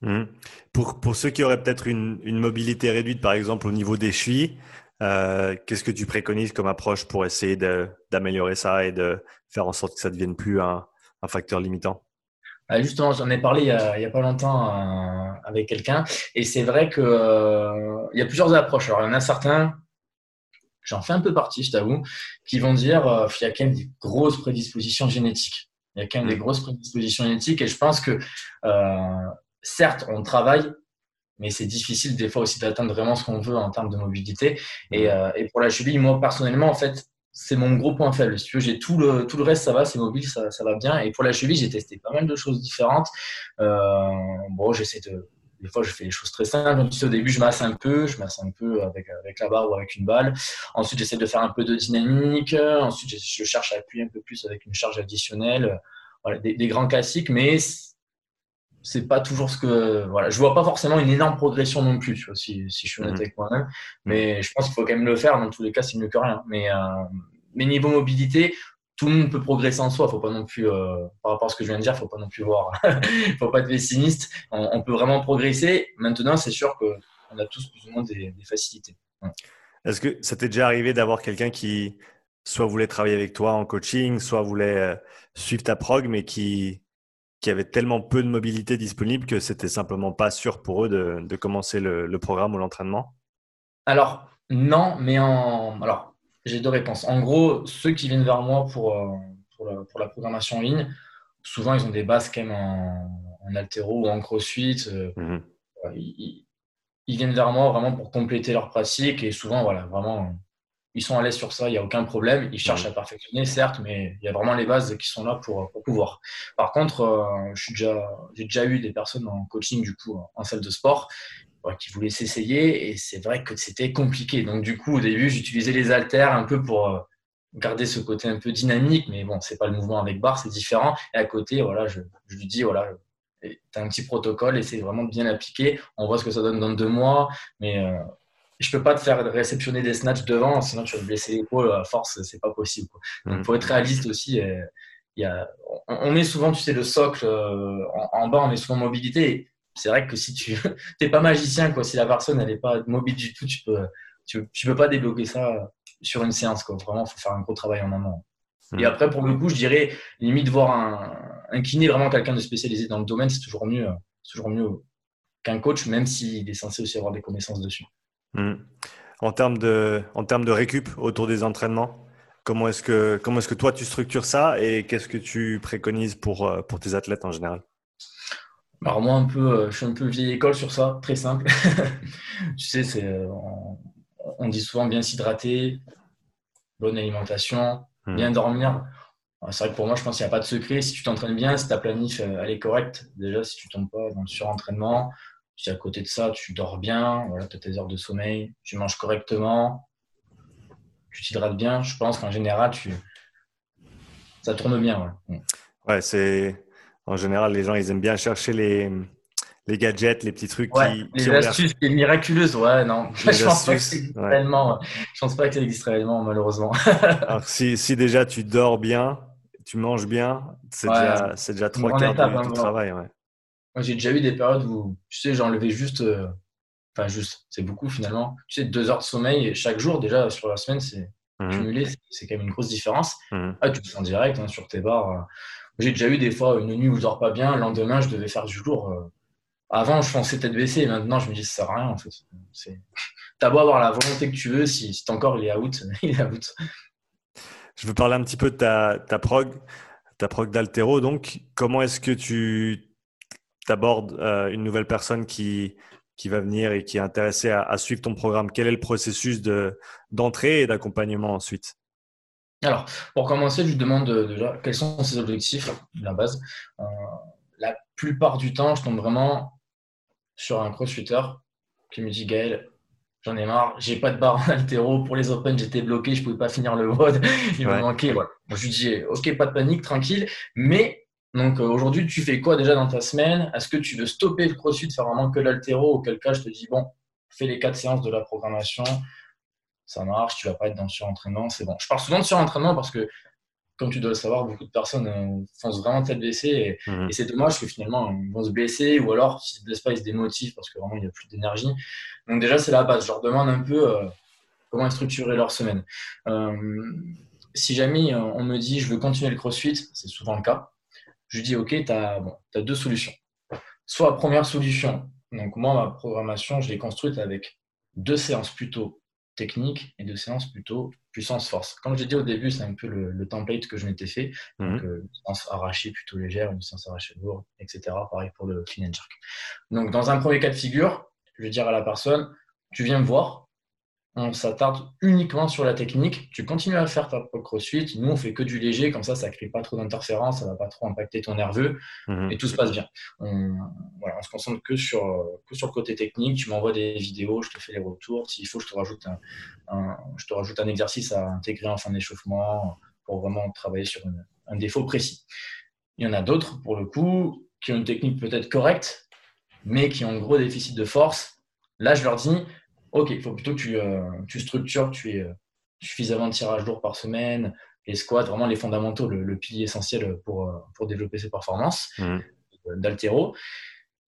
Hmm. Pour, pour, ceux qui auraient peut-être une, une, mobilité réduite, par exemple au niveau des chevilles, euh, qu'est-ce que tu préconises comme approche pour essayer d'améliorer ça et de faire en sorte que ça ne devienne plus un, un facteur limitant? Ah, Justement, j'en ai parlé il n'y a, pas longtemps euh, avec quelqu'un et c'est vrai qu'il euh, y a plusieurs approches. Alors, il y en a certains, j'en fais un peu partie, je t'avoue, qui vont dire qu'il y a quand même des grosses prédispositions génétiques. Il y a quand même des mmh. grosses prédispositions génétiques et je pense que certes, on travaille, mais c'est difficile des fois aussi d'atteindre vraiment ce qu'on veut en termes de mobilité. Et, euh, et, pour la cheville, moi personnellement, en fait, c'est mon gros point faible. Si tu veux, j'ai tout le, tout le reste, ça va, c'est mobile, ça, ça, va bien. Et pour la cheville, j'ai testé pas mal de choses différentes. Euh, bon, j'essaie de. Des fois, je fais les choses très simples. Au début, je masse un peu, je masse un peu avec, avec la barre ou avec une balle. Ensuite, j'essaie de faire un peu de dynamique. Ensuite, je, cherche à appuyer un peu plus avec une charge additionnelle. Voilà, des, des grands classiques, mais c'est pas toujours ce que voilà je vois pas forcément une énorme progression non plus tu vois, si, si je suis honnête mhm. avec moi-même mais je pense qu'il faut quand même le faire dans tous les cas c'est mieux que rien mais euh, mais niveau mobilité tout le monde peut progresser en soi. Faut pas non plus euh, par rapport à ce que je viens de dire faut pas non plus voir *laughs* faut pas être pessimiste. On, peut vraiment progresser. Maintenant c'est sûr que on a tous plus ou moins des, facilités. Est-ce que ça t'est déjà arrivé d'avoir quelqu'un qui soit voulait travailler avec toi en coaching soit voulait euh, suivre ta prog mais qui qui avaient tellement peu de mobilité disponible que c'était simplement pas sûr pour eux de, commencer le, programme ou l'entraînement? Alors, non, mais en. Alors, j'ai deux réponses. En gros, ceux qui viennent vers moi pour, euh, pour, la, programmation en ligne, souvent, ils ont des bases quand même en, en altéro ou en crossfit. Euh, mhm. ils, ils, viennent vers moi vraiment pour compléter leur pratique et souvent, voilà, vraiment ils sont à l'aise sur ça, il n'y a aucun problème. Ils cherchent à perfectionner, certes, mais il y a vraiment les bases qui sont là pour, pouvoir. Par contre, euh, j'ai déjà, déjà eu des personnes en coaching, du coup, en salle de sport, qui voulaient s'essayer, et c'est vrai que c'était compliqué. Donc, du coup, au début, j'utilisais les haltères un peu pour euh, garder ce côté un peu dynamique, mais bon, c'est pas le mouvement avec barre, c'est différent. Et à côté, voilà, je, lui dis, voilà, tu as un petit protocole, essaie vraiment de bien l'appliquer. On voit ce que ça donne dans deux mois, mais euh, je peux pas te faire réceptionner des snatchs devant, sinon tu vas te blesser l'épaule à force, c'est pas possible. Donc, mm. faut être réaliste aussi. Euh, y a, on met souvent, tu sais, le socle euh, en, bas, on met souvent mobilité. C'est vrai que si tu n'es *laughs* pas magicien, quoi, si la personne elle est pas mobile du tout, tu peux, tu, peux pas débloquer ça sur une séance. Quoi. Vraiment, faut faire un gros travail en amont. Et après, pour le coup, je dirais limite voir un, un kiné, vraiment quelqu'un de spécialisé dans le domaine, c'est toujours mieux, toujours mieux qu'un coach, même s'il est censé aussi avoir des connaissances dessus. Hmm. En termes de, en termes de récup autour des entraînements, comment est-ce que, comment est-ce que toi tu structures ça et qu'est-ce que tu préconises pour, euh, pour tes athlètes en général? Alors moi, un peu, euh, je suis un peu vieille école sur ça, très simple. *laughs* tu sais, c'est, euh, on, dit souvent bien s'hydrater, bonne alimentation, hmm. bien dormir. C'est vrai que pour moi, je pense qu'il n'y a pas de secret. Si tu t'entraînes bien, si ta planif elle est correcte, déjà, si tu tombes pas dans le surentraînement, si à côté de ça, tu dors bien, voilà, tu as tes heures de sommeil, tu manges correctement, tu t'hydrates bien, je pense qu'en général, tu... ça tourne bien. Ouais, ouais c'est. En général, les gens, ils aiment bien chercher les, les gadgets, les petits trucs qui. Les astuces les miraculeuses, ouais, non. *laughs* je pense pas que ça existe réellement. Je pense pas que ça existe réellement, malheureusement. *laughs* Alors, si, si, déjà tu dors bien, tu manges bien, c'est déjà, déjà trois quarts de, du travail. Ouais j'ai déjà eu des périodes où, tu sais, j'enlevais juste, euh, enfin, juste, c'est beaucoup finalement. Tu sais, deux heures de sommeil chaque jour, déjà sur la semaine, c'est mmh. cumulé, c'est quand même une grosse différence. Mmh. Ah, tu te sens direct hein, sur tes barres. J'ai déjà eu des fois une nuit où je dors pas bien, le lendemain, je devais faire du lourd. Euh. Avant, je fonçais tête baissée, maintenant, je me dis, ça sert à rien, en fait. *laughs* T'as beau avoir la volonté que tu veux, si, si ton corps il est out, *laughs* out. Je veux parler un petit peu de ta, prog, ta prog d'altéro. Donc, comment est-ce que tu abordes euh, une nouvelle personne qui, qui va venir et qui est intéressée à, suivre ton programme? Quel est le processus d'entrée et d'accompagnement ensuite? Alors, pour commencer, je lui demande déjà quels sont ses objectifs, la base. Euh, la plupart du temps, je tombe vraiment sur un crossfitter qui me dit Gaël, j'en ai marre, j'ai pas de barre en altéro. Pour les Open, j'étais bloqué, je pouvais pas finir le WOD, *laughs* il me manquait. Voilà. je lui dis Ok, pas de panique, tranquille, mais donc euh, aujourd'hui, tu fais quoi déjà dans ta semaine? Est-ce que tu veux stopper le crossfit, faire vraiment que l'altéro Auquel cas, je te dis, bon, fais les quatre séances de la programmation, ça marche, tu vas pas être dans le surentraînement, c'est bon. Je parle souvent de surentraînement parce que, comme tu dois le savoir, beaucoup de personnes euh, foncent vraiment tête baissée mmh. et, c'est dommage que finalement, ils vont se blesser ou alors, s'ils se blessent pas, ils se démotivent parce que vraiment, il n'y a plus d'énergie. Donc déjà, c'est la base. Je leur demande un peu euh, comment structurer leur semaine. si jamais on me dit, je veux continuer le crossfit, c'est souvent le cas je lui dis, OK, tu as, deux solutions. Soit première solution, donc moi, ma programmation, je l'ai construite avec deux séances plutôt techniques et deux séances plutôt puissance-force. Comme j'ai dit au début, c'est un peu le, template que je m'étais fait. Mhm. Donc, euh, une séance arrachée plutôt légère, une séance arrachée lourde, etc. Pareil pour le clean and jerk. Donc, dans un premier cas de figure, je vais dire à la personne, tu viens me voir, on s'attarde uniquement sur la technique. Tu continues à faire ta crossfit. Nous, on fait que du léger, comme ça, ça ne crée pas trop d'interférences, ça ne va pas trop impacter ton nerveux mhm. et tout se passe bien. On, voilà, on se concentre que sur, sur le côté technique. Tu m'envoies des vidéos, je te fais les retours. S'il faut, je te, rajoute un, je te rajoute un exercice à intégrer en fin d'échauffement pour vraiment travailler sur un défaut précis. Il y en a d'autres, pour le coup, qui ont une technique peut-être correcte, mais qui ont un gros déficit de force. Là, je leur dis, Ok, il faut plutôt que tu, euh, tu structures, tu aies euh, suffisamment de tirage lourd par semaine, les squats, vraiment les fondamentaux, le, pilier essentiel pour, euh, pour développer ses performances mmh. d'altéro.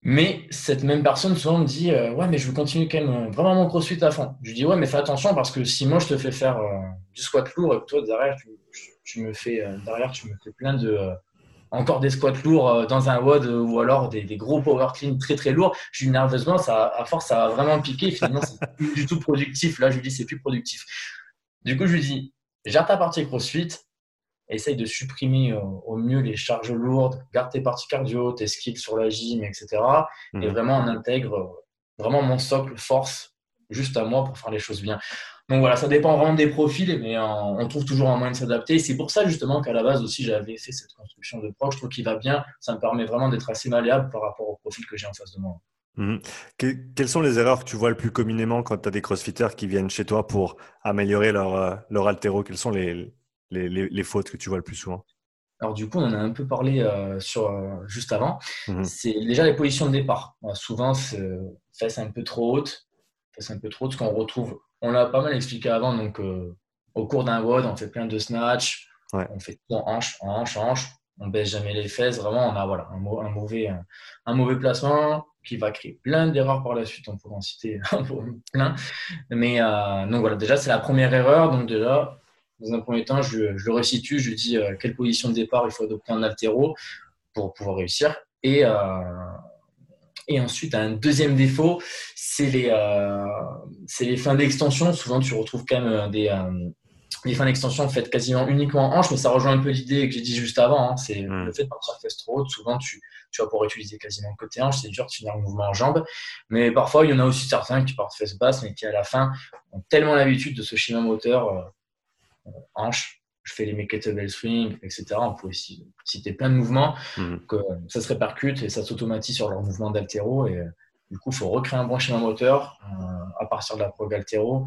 Mais cette même personne souvent me dit Ouais, mais je veux continuer quand même vraiment mon crossfit à fond. Je lui dis Ouais, mais fais attention parce que si moi je te fais faire du squat lourd et que toi derrière tu, me fais, derrière, tu me fais plein de encore des squats lourds euh, dans un WOD euh, ou alors des, gros power clean très très lourds, je suis nerveusement, ça, à force, ça va vraiment piquer. Finalement, c'est *laughs* plus du tout productif. Là, je lui dis, c'est plus productif. Du coup, je lui dis, gère ta partie crossfit, essaye de supprimer euh, au mieux les charges lourdes, garde tes parties cardio, tes skills sur la gym, etc. Et mhm. vraiment, on intègre vraiment mon socle force juste à moi pour faire les choses bien. Donc voilà, ça dépend vraiment des profils, mais on trouve toujours un moyen de s'adapter. C'est pour ça justement qu'à la base aussi, j'avais fait cette construction de proche. Je trouve qu'il va bien. Ça me permet vraiment d'être assez malléable par rapport au profil que j'ai en face de moi. Mhm. quelles sont les erreurs que tu vois le plus communément quand tu as des crossfitters qui viennent chez toi pour améliorer leur, euh, leur altéro? Quelles sont les, les, les, fautes que tu vois le plus souvent? Alors du coup, on en a un peu parlé euh, sur, euh, juste avant. Mhm. C'est déjà les positions de départ. souvent, c'est fesses un peu trop haute, fesses un peu trop haute, ce qu'on retrouve on l'a pas mal expliqué avant. Donc, euh, au cours d'un WOD, on fait plein de snatch. On fait tout en hanche, en hanche, en hanche. On baisse jamais les fesses. Vraiment, on a voilà, un, mauvais, un, mauvais placement qui va créer plein d'erreurs par la suite. On pourrait en citer *laughs* plein. Mais euh, donc voilà, déjà, c'est la première erreur. Donc, déjà, dans un premier temps, je, le resitue. Je dis euh, quelle position de départ il faut adopter en altéro pour pouvoir réussir. Et, et ensuite, un deuxième défaut, c'est les, euh, les fins d'extension. Souvent, tu retrouves quand même euh, des, euh, fins d'extension faites quasiment uniquement en hanche, mais ça rejoint un peu l'idée que j'ai dit juste avant. Hein. c'est hmm. le fait de partir fesse trop haute. Souvent, tu, tu vas pouvoir utiliser quasiment côté hanche. C'est dur de finir le mouvement en jambe. Mais parfois, il y en a aussi certains qui partent fesse basse, mais qui à la fin ont tellement l'habitude de ce schéma moteur hanche je fais les mes kettlebell swing, etc. On peut aussi citer plein de mouvements mhm. que ça se répercute et ça s'automatise sur leur mouvement d'altéro. Et euh, du coup, il faut recréer un bon schéma moteur euh, à partir de la prog altéro.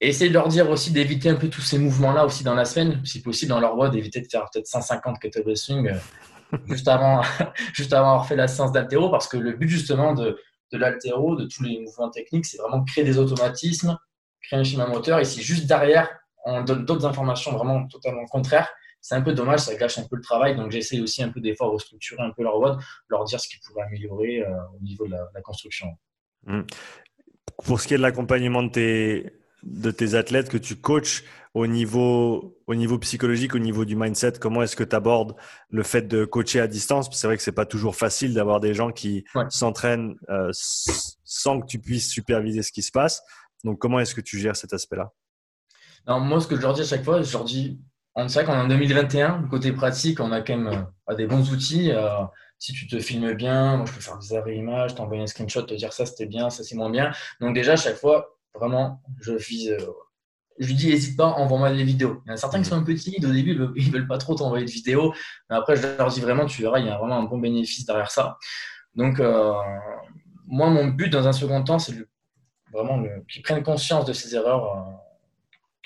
Et essayer de leur dire aussi d'éviter un peu tous ces mouvements-là aussi dans la semaine, si possible dans leur voie, d'éviter de faire peut-être 150 kettlebell swing euh, *laughs* juste avant, *laughs* juste avant avoir fait la séance d'altéro, parce que le but justement de, de l'altéro, de tous les mouvements techniques, c'est vraiment créer des automatismes, créer un schéma moteur. Et si juste derrière, on donne d'autres informations vraiment totalement contraires, c'est un peu dommage, ça gâche un peu le travail. Donc j'essaie aussi un peu des fois de restructurer un peu leur WOD, leur dire ce qu'ils pourraient améliorer euh, au niveau de la, construction. Mmh. Pour ce qui est de l'accompagnement de tes, de tes athlètes que tu coaches au niveau, au niveau psychologique, au niveau du mindset Comment est-ce que tu abordes le fait de coacher à distance? C'est vrai que c'est pas toujours facile d'avoir des gens qui s'entraînent euh, sans que tu puisses superviser ce qui se passe. Donc, comment est-ce que tu gères cet aspect-là? Moi, ce que je leur dis à chaque fois, je leur dis c'est vrai qu'en 2021, côté pratique, on a quand même euh, des bons outils. Euh, si tu te filmes bien, moi je peux faire des arrêts images, t'envoyer un screenshot, te dire ça c'était bien, ça c'est moins bien. Donc déjà, à chaque fois, vraiment, je vise. Euh, je lui dis, n'hésite pas, envoie-moi des vidéos. Il y en a certains qui sont un peu timides au début, ils ne veulent pas trop t'envoyer de vidéos. Mais après, je leur dis vraiment, tu verras, il y a vraiment un bon bénéfice derrière ça. Donc, moi, mon but dans un second temps, c'est vraiment qu'ils prennent conscience de ces erreurs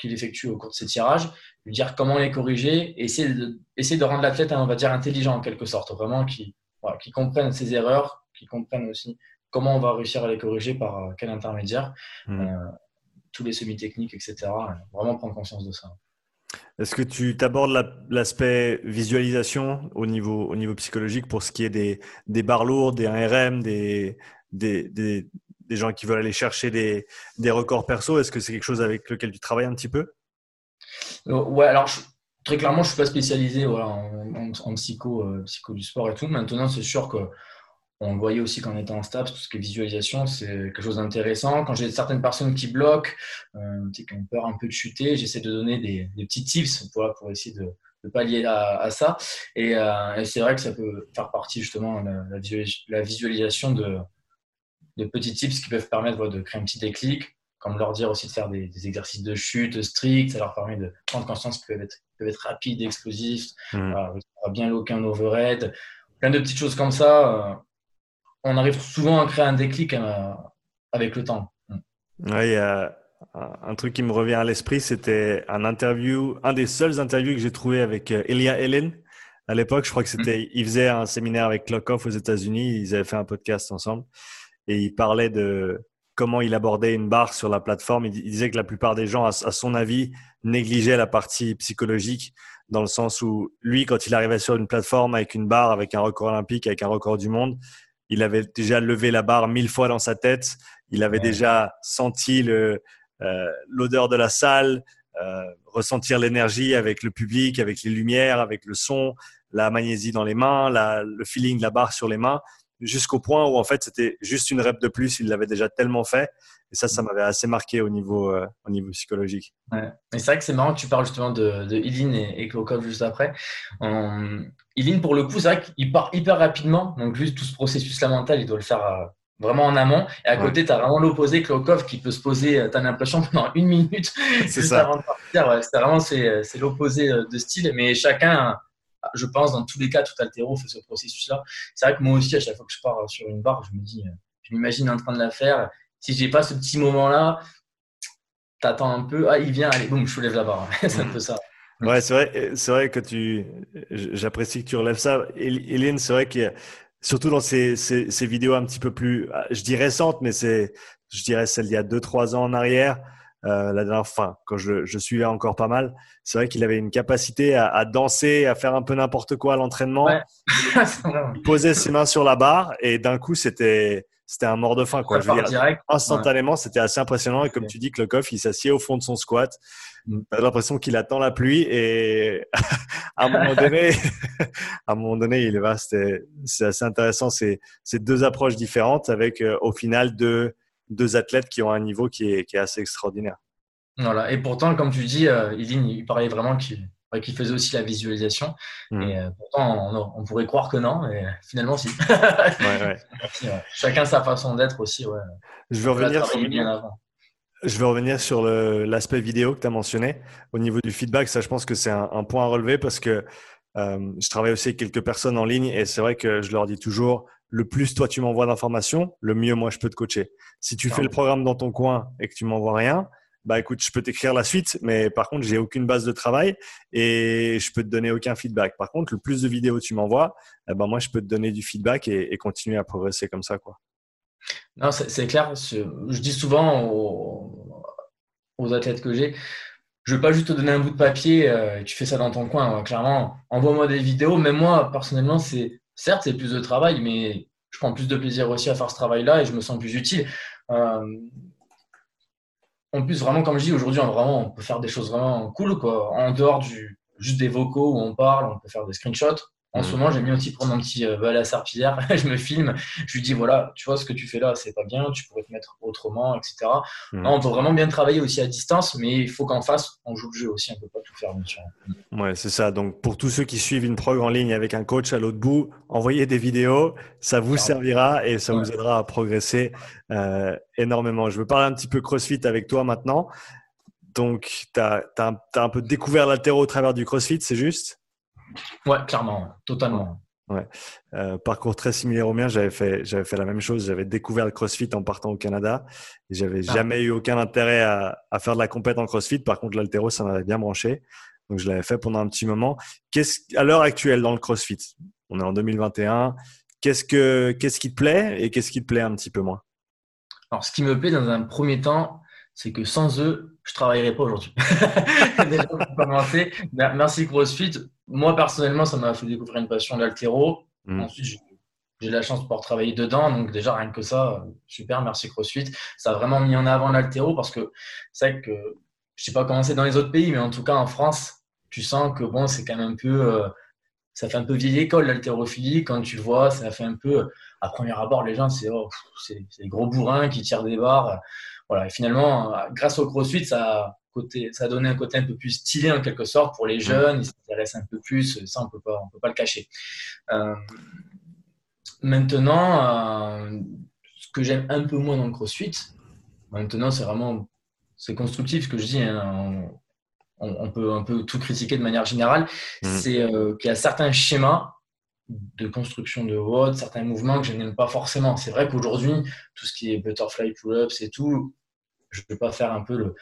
qu'il effectue au cours de ses tirages, lui dire comment les corriger, et essayer de, essayer de rendre l'athlète, on va dire, intelligent en quelque sorte, vraiment qui, voilà, qui comprenne ses erreurs, qui comprenne aussi comment on va réussir à les corriger par euh, quel intermédiaire, mmh. euh, tous les semi-techniques, etc. Vraiment prendre conscience de ça. Est-ce que tu t'abordes l'aspect visualisation au niveau, au niveau psychologique pour ce qui est des, des barres lourdes, des 1RM, des, des, des, des gens qui veulent aller chercher des, des records perso Est-ce que c'est quelque chose avec lequel tu travailles un petit peu? Euh, Ouais, alors très clairement, je ne suis pas spécialisé en, psycho, euh, psycho du sport et tout. Maintenant, c'est sûr que on le voyait aussi quand on était en STAPS, tout ce qui est visualisation, c'est quelque chose d'intéressant. Quand j'ai certaines personnes qui bloquent, euh, qui ont peur un peu de chuter, j'essaie de donner des, petits tips pour, pour essayer de, de pallier à, ça. Et, c'est vrai que ça peut faire partie justement de la visualisation de, de petits tips qui peuvent permettre de créer un petit déclic, comme leur dire aussi de faire des, exercices de chute stricts, ça leur permet de prendre conscience qu'ils peuvent être, peuvent être rapides, explosifs, mmh. bien loquer un overhead, plein de petites choses comme ça. Euh, on arrive souvent à créer un déclic euh, avec le temps. Mmh. Oui, un truc qui me revient à l'esprit, c'était un interview, un des seuls interviews que j'ai trouvé avec euh, Elia Helen. À l'époque, je crois que mmh. c'était, il faisait un séminaire avec Clockoff aux États-Unis. Ils avaient fait un podcast ensemble et il parlait de comment il abordait une barre sur la plateforme. Il, disait que la plupart des gens, à, son avis, négligeaient la partie psychologique dans le sens où lui, quand il arrivait sur une plateforme avec une barre, avec un record olympique, avec un record du monde, il avait déjà levé la barre mille fois dans sa tête. Il avait déjà senti euh, l'odeur de la salle, euh, ressentir l'énergie avec le public, avec les lumières, avec le son, la magnésie dans les mains, le feeling de la barre sur les mains jusqu'au point où en fait c'était juste une rep de plus, il l'avait déjà tellement fait. Et ça, ça mm. m'avait assez marqué au niveau, euh, au niveau psychologique. Ouais. c'est vrai que c'est marrant que tu parles justement de, de Ilin et, et Klokov juste après. Um, Ilin, pour le coup, c'est vrai qu'il part hyper rapidement. Donc, juste tout ce processus-là mental, il doit le faire euh, vraiment en amont. Et à côté, tu as vraiment l'opposé, Klokov, qui peut se poser, euh, tu as l'impression, *laughs* pendant une minute. C'est ça. Avant de partir. c'est vraiment c'est l'opposé de style. Mais chacun je pense, dans tous les cas, tout altéro fait ce processus-là. C'est vrai que moi aussi, à chaque fois que je pars sur une barre, je me dis, euh, je m'imagine en train de la faire. Si j'ai pas ce petit moment-là, t'attends un peu, ah, il vient, allez, boum, je soulève la barre. *laughs* c'est un peu ça. Ouais, c'est vrai, c'est vrai que tu, j'apprécie que tu relèves ça. Hélène, c'est vrai que surtout dans ces, ces, vidéos un petit peu plus, je dis récentes, mais c'est, je dirais celle d'il y a 2-3 ans en arrière, euh, la dernière fois, quand je, je suivais encore pas mal, c'est vrai qu'il avait une capacité à, à, danser, à faire un peu n'importe quoi à l'entraînement. il posait ses mains sur la barre et d'un coup, c'était c'était un mort de faim. Quoi. Je veux dire, instantanément, c'était assez impressionnant. Et comme tu dis, Klokov, il s'assied au fond de son squat. Mm. L'impression qu'il attend la pluie et *laughs* à un moment donné, *laughs* à un moment donné, il va. C'est assez intéressant. C'est deux approches différentes avec euh, au final deux deux athlètes qui ont un niveau qui est, qui est assez extraordinaire. Voilà. Et pourtant, comme tu dis, euh, il parlait vraiment qu'il faisait aussi la visualisation. Mm. Et euh, pourtant, on, pourrait croire que non, et finalement, si. *laughs* Chacun sa façon d'être aussi. Je veux revenir sur, je vais revenir sur l'aspect vidéo que tu as mentionné. Au niveau du feedback, ça, je pense que c'est un, point à relever parce que euh, je travaille aussi avec quelques personnes en ligne et c'est vrai que je leur dis toujours le plus toi tu m'envoies d'informations, le mieux moi je peux te coacher. Si tu fais le programme dans ton coin et que tu m'envoies rien, bah écoute, je peux t'écrire la suite, mais par contre, j'ai aucune base de travail et je peux te donner aucun feedback. Par contre, le plus de vidéos tu m'envoies, eh ben moi, je peux te donner du feedback et, continuer à progresser comme ça, quoi. Non, c'est clair. Je dis souvent aux, athlètes que j'ai, je ne veux pas juste te donner un bout de papier euh, et tu fais ça dans ton coin. Clairement, envoie-moi des vidéos. Mais moi, personnellement, c'est certes, c'est plus de travail, mais je prends plus de plaisir aussi à faire ce travail-là et je me sens plus utile. Euh, en plus, vraiment, comme je dis, aujourd'hui, on, peut faire des choses vraiment cool, quoi. En dehors du, juste des vocaux où on parle, on peut faire des screenshots. En ce mm. moment, j'aime bien aussi prendre un petit euh, à la serpillière, *laughs* je me filme, je lui dis voilà, tu vois ce que tu fais là, c'est pas bien, tu pourrais te mettre autrement, etc. Mm. on peut vraiment bien travailler aussi à distance, mais il faut qu'en face, on joue le jeu aussi, on peut pas tout faire bien sûr. Ouais, c'est ça. Donc pour tous ceux qui suivent une prog en ligne avec un coach à l'autre bout, envoyez des vidéos, ça vous servira et ça vous aidera à progresser euh, énormément. Je veux parler un petit peu CrossFit avec toi maintenant. Donc, tu as, as, un peu découvert l'altéro au travers du CrossFit, c'est juste? Ouais, clairement, totalement. Ouais. Euh, parcours très similaire au mien. J'avais fait, j'avais fait la même chose. J'avais découvert le CrossFit en partant au Canada. Et j'avais ah. jamais eu aucun intérêt à, à, faire de la compète en CrossFit. Par contre, l'altéro, ça m'avait bien branché. Donc, je l'avais fait pendant un petit moment. Qu'est-ce, à l'heure actuelle, dans le CrossFit, on est en 2021. Qu'est-ce que, qu'est-ce qui te plaît et qu'est-ce qui te plaît un petit peu moins? Alors, ce qui me plaît dans un premier temps, c'est que sans eux, je travaillerais pas aujourd'hui. *laughs* Déjà, pour commencer, merci CrossFit. Moi, personnellement, ça m'a fait découvrir une passion d'altéro. Mm. Ensuite, j'ai la chance de pouvoir travailler dedans. Donc, déjà, rien que ça, super, merci CrossFit. Ça a vraiment mis en avant l'altéro parce que c'est vrai que je sais pas comment c'est dans les autres pays, mais en tout cas, en France, tu sens que bon, c'est quand même un peu. Euh, ça fait un peu vieille école l'haltérophilie. Quand tu le vois, ça fait un peu. À premier abord, les gens, c'est oh, des gros bourrins qui tirent des barres. Voilà, et finalement, grâce au CrossFit, ça côté, ça a donné un côté un peu plus stylé en quelque sorte pour les jeunes, ils s'intéressent un peu plus, ça on peut pas, on peut pas le cacher. Euh, maintenant, euh, ce que j'aime un peu moins dans le CrossFit, maintenant c'est vraiment, c'est constructif ce que je dis, hein, on, peut un peu tout critiquer de manière générale, mmh. c'est euh, qu'il y a certains schémas de construction de WOD, certains mouvements que je n'aime pas forcément. C'est vrai qu'aujourd'hui, tout ce qui est butterfly pull-ups et tout, je ne vais pas faire un peu le,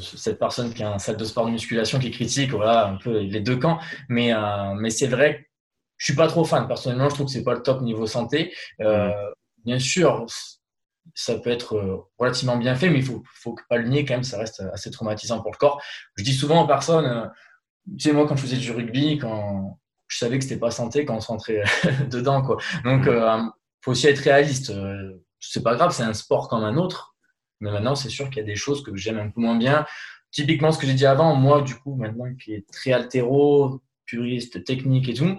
cette personne qui a un sac de sport de musculation qui critique voilà, un peu les deux camps. Mais, euh, mais c'est vrai je suis pas trop fan. Personnellement, je trouve que c'est pas le top niveau santé. Euh, bien sûr, ça peut être euh, relativement bien fait, mais il faut, faut pas le nier quand même, ça reste assez traumatisant pour le corps. Je dis souvent aux personnes, tu sais, moi, quand je faisais du rugby, quand je savais que c'était pas santé quand on se rentrait *laughs* dedans, quoi. Donc, il faut aussi être réaliste. c'est pas grave, c'est un sport comme un autre. Mais maintenant, c'est sûr qu'il y a des choses que j'aime un peu moins bien. Typiquement, ce que j'ai dit avant, moi, du coup, maintenant qui est très altéro, puriste, technique et tout,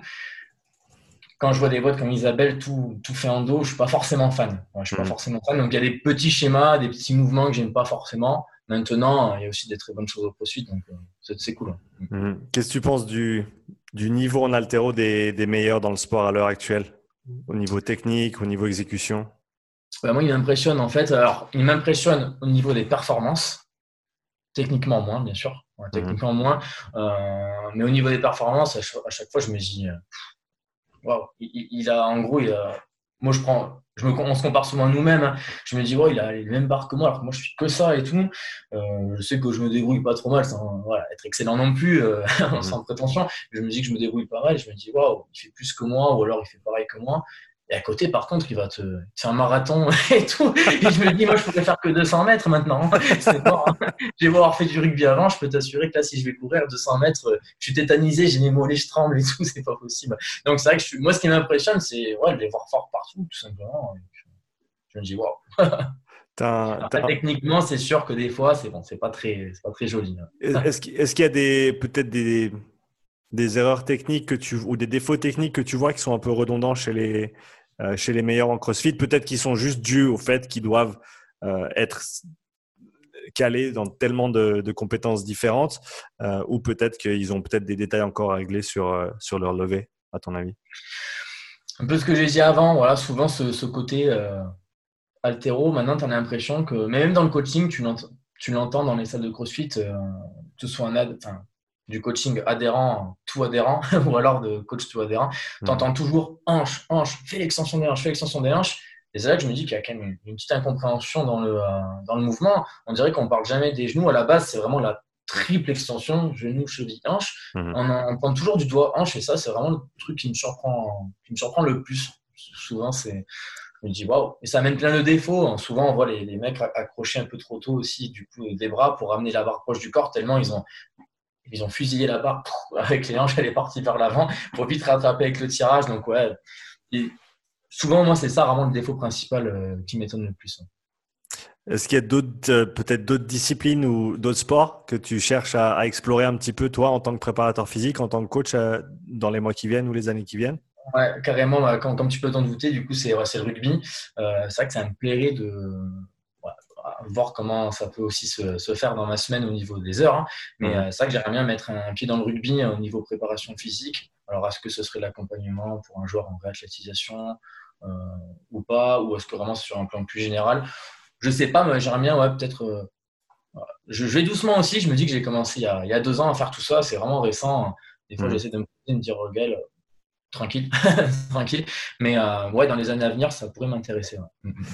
quand je vois des boîtes comme Isabelle, tout, tout fait en dos, je suis pas forcément fan. je suis pas mmh. forcément fan. Donc, il y a des petits schémas, des petits mouvements que j'aime pas forcément. Maintenant, il y a aussi des très bonnes choses au CrossFit, donc euh, c'est cool. Mmh. Qu'est-ce que tu penses du, du niveau en altéro des, des meilleurs dans le sport à l'heure actuelle? Au niveau technique, au niveau exécution? Bah, moi, il m'impressionne en fait. Alors, il m'impressionne au niveau des performances, techniquement moins, bien sûr, mhm. techniquement moins. Euh, mais au niveau des performances, à chaque, fois, je me dis, euh, waouh, il, a en gros, il a, moi, je prends, je me, on se compare souvent nous-mêmes. Hein. Je me dis, ouais, il a les mêmes barres que moi, alors que moi, je suis que ça et tout. Euh, je sais que je me débrouille pas trop mal sans voilà, être excellent non plus, *laughs* mhm. sans prétention. Je me dis que je me débrouille pas mal. Je me dis, waouh, il fait plus que moi, ou alors il fait pareil que moi. Et à côté, par contre, il va te faire un marathon *laughs* et tout. Et je me dis, moi, je pourrais faire que 200 mètres maintenant. *laughs* C'est bon. J'ai beau avoir fait du rugby avant, je peux t'assurer que là, si je vais courir 200 mètres, je suis tétanisé, j'ai mes mollets, je tremble et *laughs* tout, c'est pas possible. Donc, c'est vrai que je suis... moi, ce qui m'impressionne, c'est ouais, de les voir fort partout, tout simplement. je me dis, waouh. Techniquement, c'est sûr que des fois, c'est bon, c'est pas très, pas très joli. Hein. Est-ce qu'il y a des, peut-être des, des erreurs techniques que tu, ou des défauts techniques que tu vois qui sont un peu redondants chez les, euh, chez les meilleurs en CrossFit. Peut-être qu'ils sont juste dus au fait qu'ils doivent euh, être calés dans tellement de, compétences différentes, euh, ou peut-être qu'ils ont peut-être des détails encore à régler sur, sur leur levée, à ton avis? Un peu ce que j'ai dit avant, voilà, souvent ce, côté altéro, maintenant tu as l'impression que, même dans le coaching, tu l'entends dans les salles de CrossFit, que ce soit un ad, du coaching adhérent, tout adhérent, *laughs* ou alors de coach tout adhérent, tu entends toujours hanche, hanche, fais l'extension des hanches, fais l'extension des hanches. Et c'est là que je me dis qu'il y a quand même une, petite incompréhension dans le, euh, dans le mouvement. On dirait qu'on parle jamais des genoux. À la base, c'est vraiment la triple extension, genou, cheville, hanche. Mhm. On, on, prend toujours du doigt hanche et ça, c'est vraiment le truc qui me surprend, qui me surprend le plus. Souvent, c'est je me dis waouh. Et ça amène plein de défauts. Souvent, on voit les, les, mecs accrocher un peu trop tôt aussi du coup des bras pour amener la barre proche du corps tellement ils ont ils ont fusillé la barre avec les hanches, elle est partie vers l'avant pour vite rattraper avec le tirage. Donc, ouais. souvent, moi, c'est ça vraiment le défaut principal euh, qui m'étonne le plus. Est-ce qu'il y a d'autres, euh, peut-être d'autres disciplines ou d'autres sports que tu cherches à, explorer un petit peu, toi, en tant que préparateur physique, en tant que coach, euh, dans les mois qui viennent ou les années qui viennent? Ouais, carrément, bah, comme tu peux t'en douter, du coup, c'est le rugby. C'est vrai que ça me plairait de voir comment ça peut aussi se, faire dans ma semaine au niveau des heures. Hein. Mais c'est vrai que j'aimerais bien mettre un, pied dans le rugby au niveau préparation physique. Alors, est-ce que ce serait l'accompagnement pour un joueur en réathlétisation ou pas? Ou est-ce que vraiment c'est sur un plan plus général? Je sais pas, mais j'aimerais bien, ouais, peut-être. Euh, je, vais doucement aussi. Je me dis que j'ai commencé il y, a, deux ans à faire tout ça. C'est vraiment récent. Des fois, mm. j'essaie de me, dire, Gaël, euh, tranquille, *laughs* tranquille. Mais euh, ouais, dans les années à venir, ça pourrait m'intéresser. Mm, mm,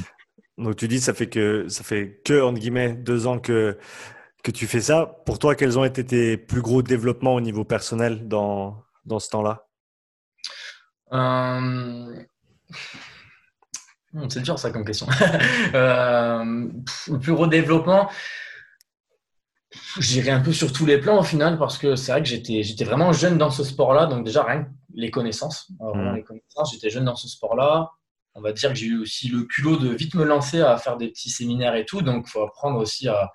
Donc, tu dis, ça fait que, ça fait que, entre guillemets, deux ans que, que tu fais ça. Pour toi, quels ont été tes plus gros développements au niveau personnel dans, dans ce temps-là? Hmm, c'est dur ça comme question. *laughs* euh, le plus gros développement, j'irai un peu sur tous les plans au final parce que c'est vrai que j'étais, j'étais vraiment jeune dans ce sport-là. Donc déjà, rien que les connaissances. Hmm. les connaissances. J'étais jeune dans ce sport-là. On va dire que j'ai eu aussi le culot de vite me lancer à faire des petits séminaires et tout. Donc il faut apprendre aussi à,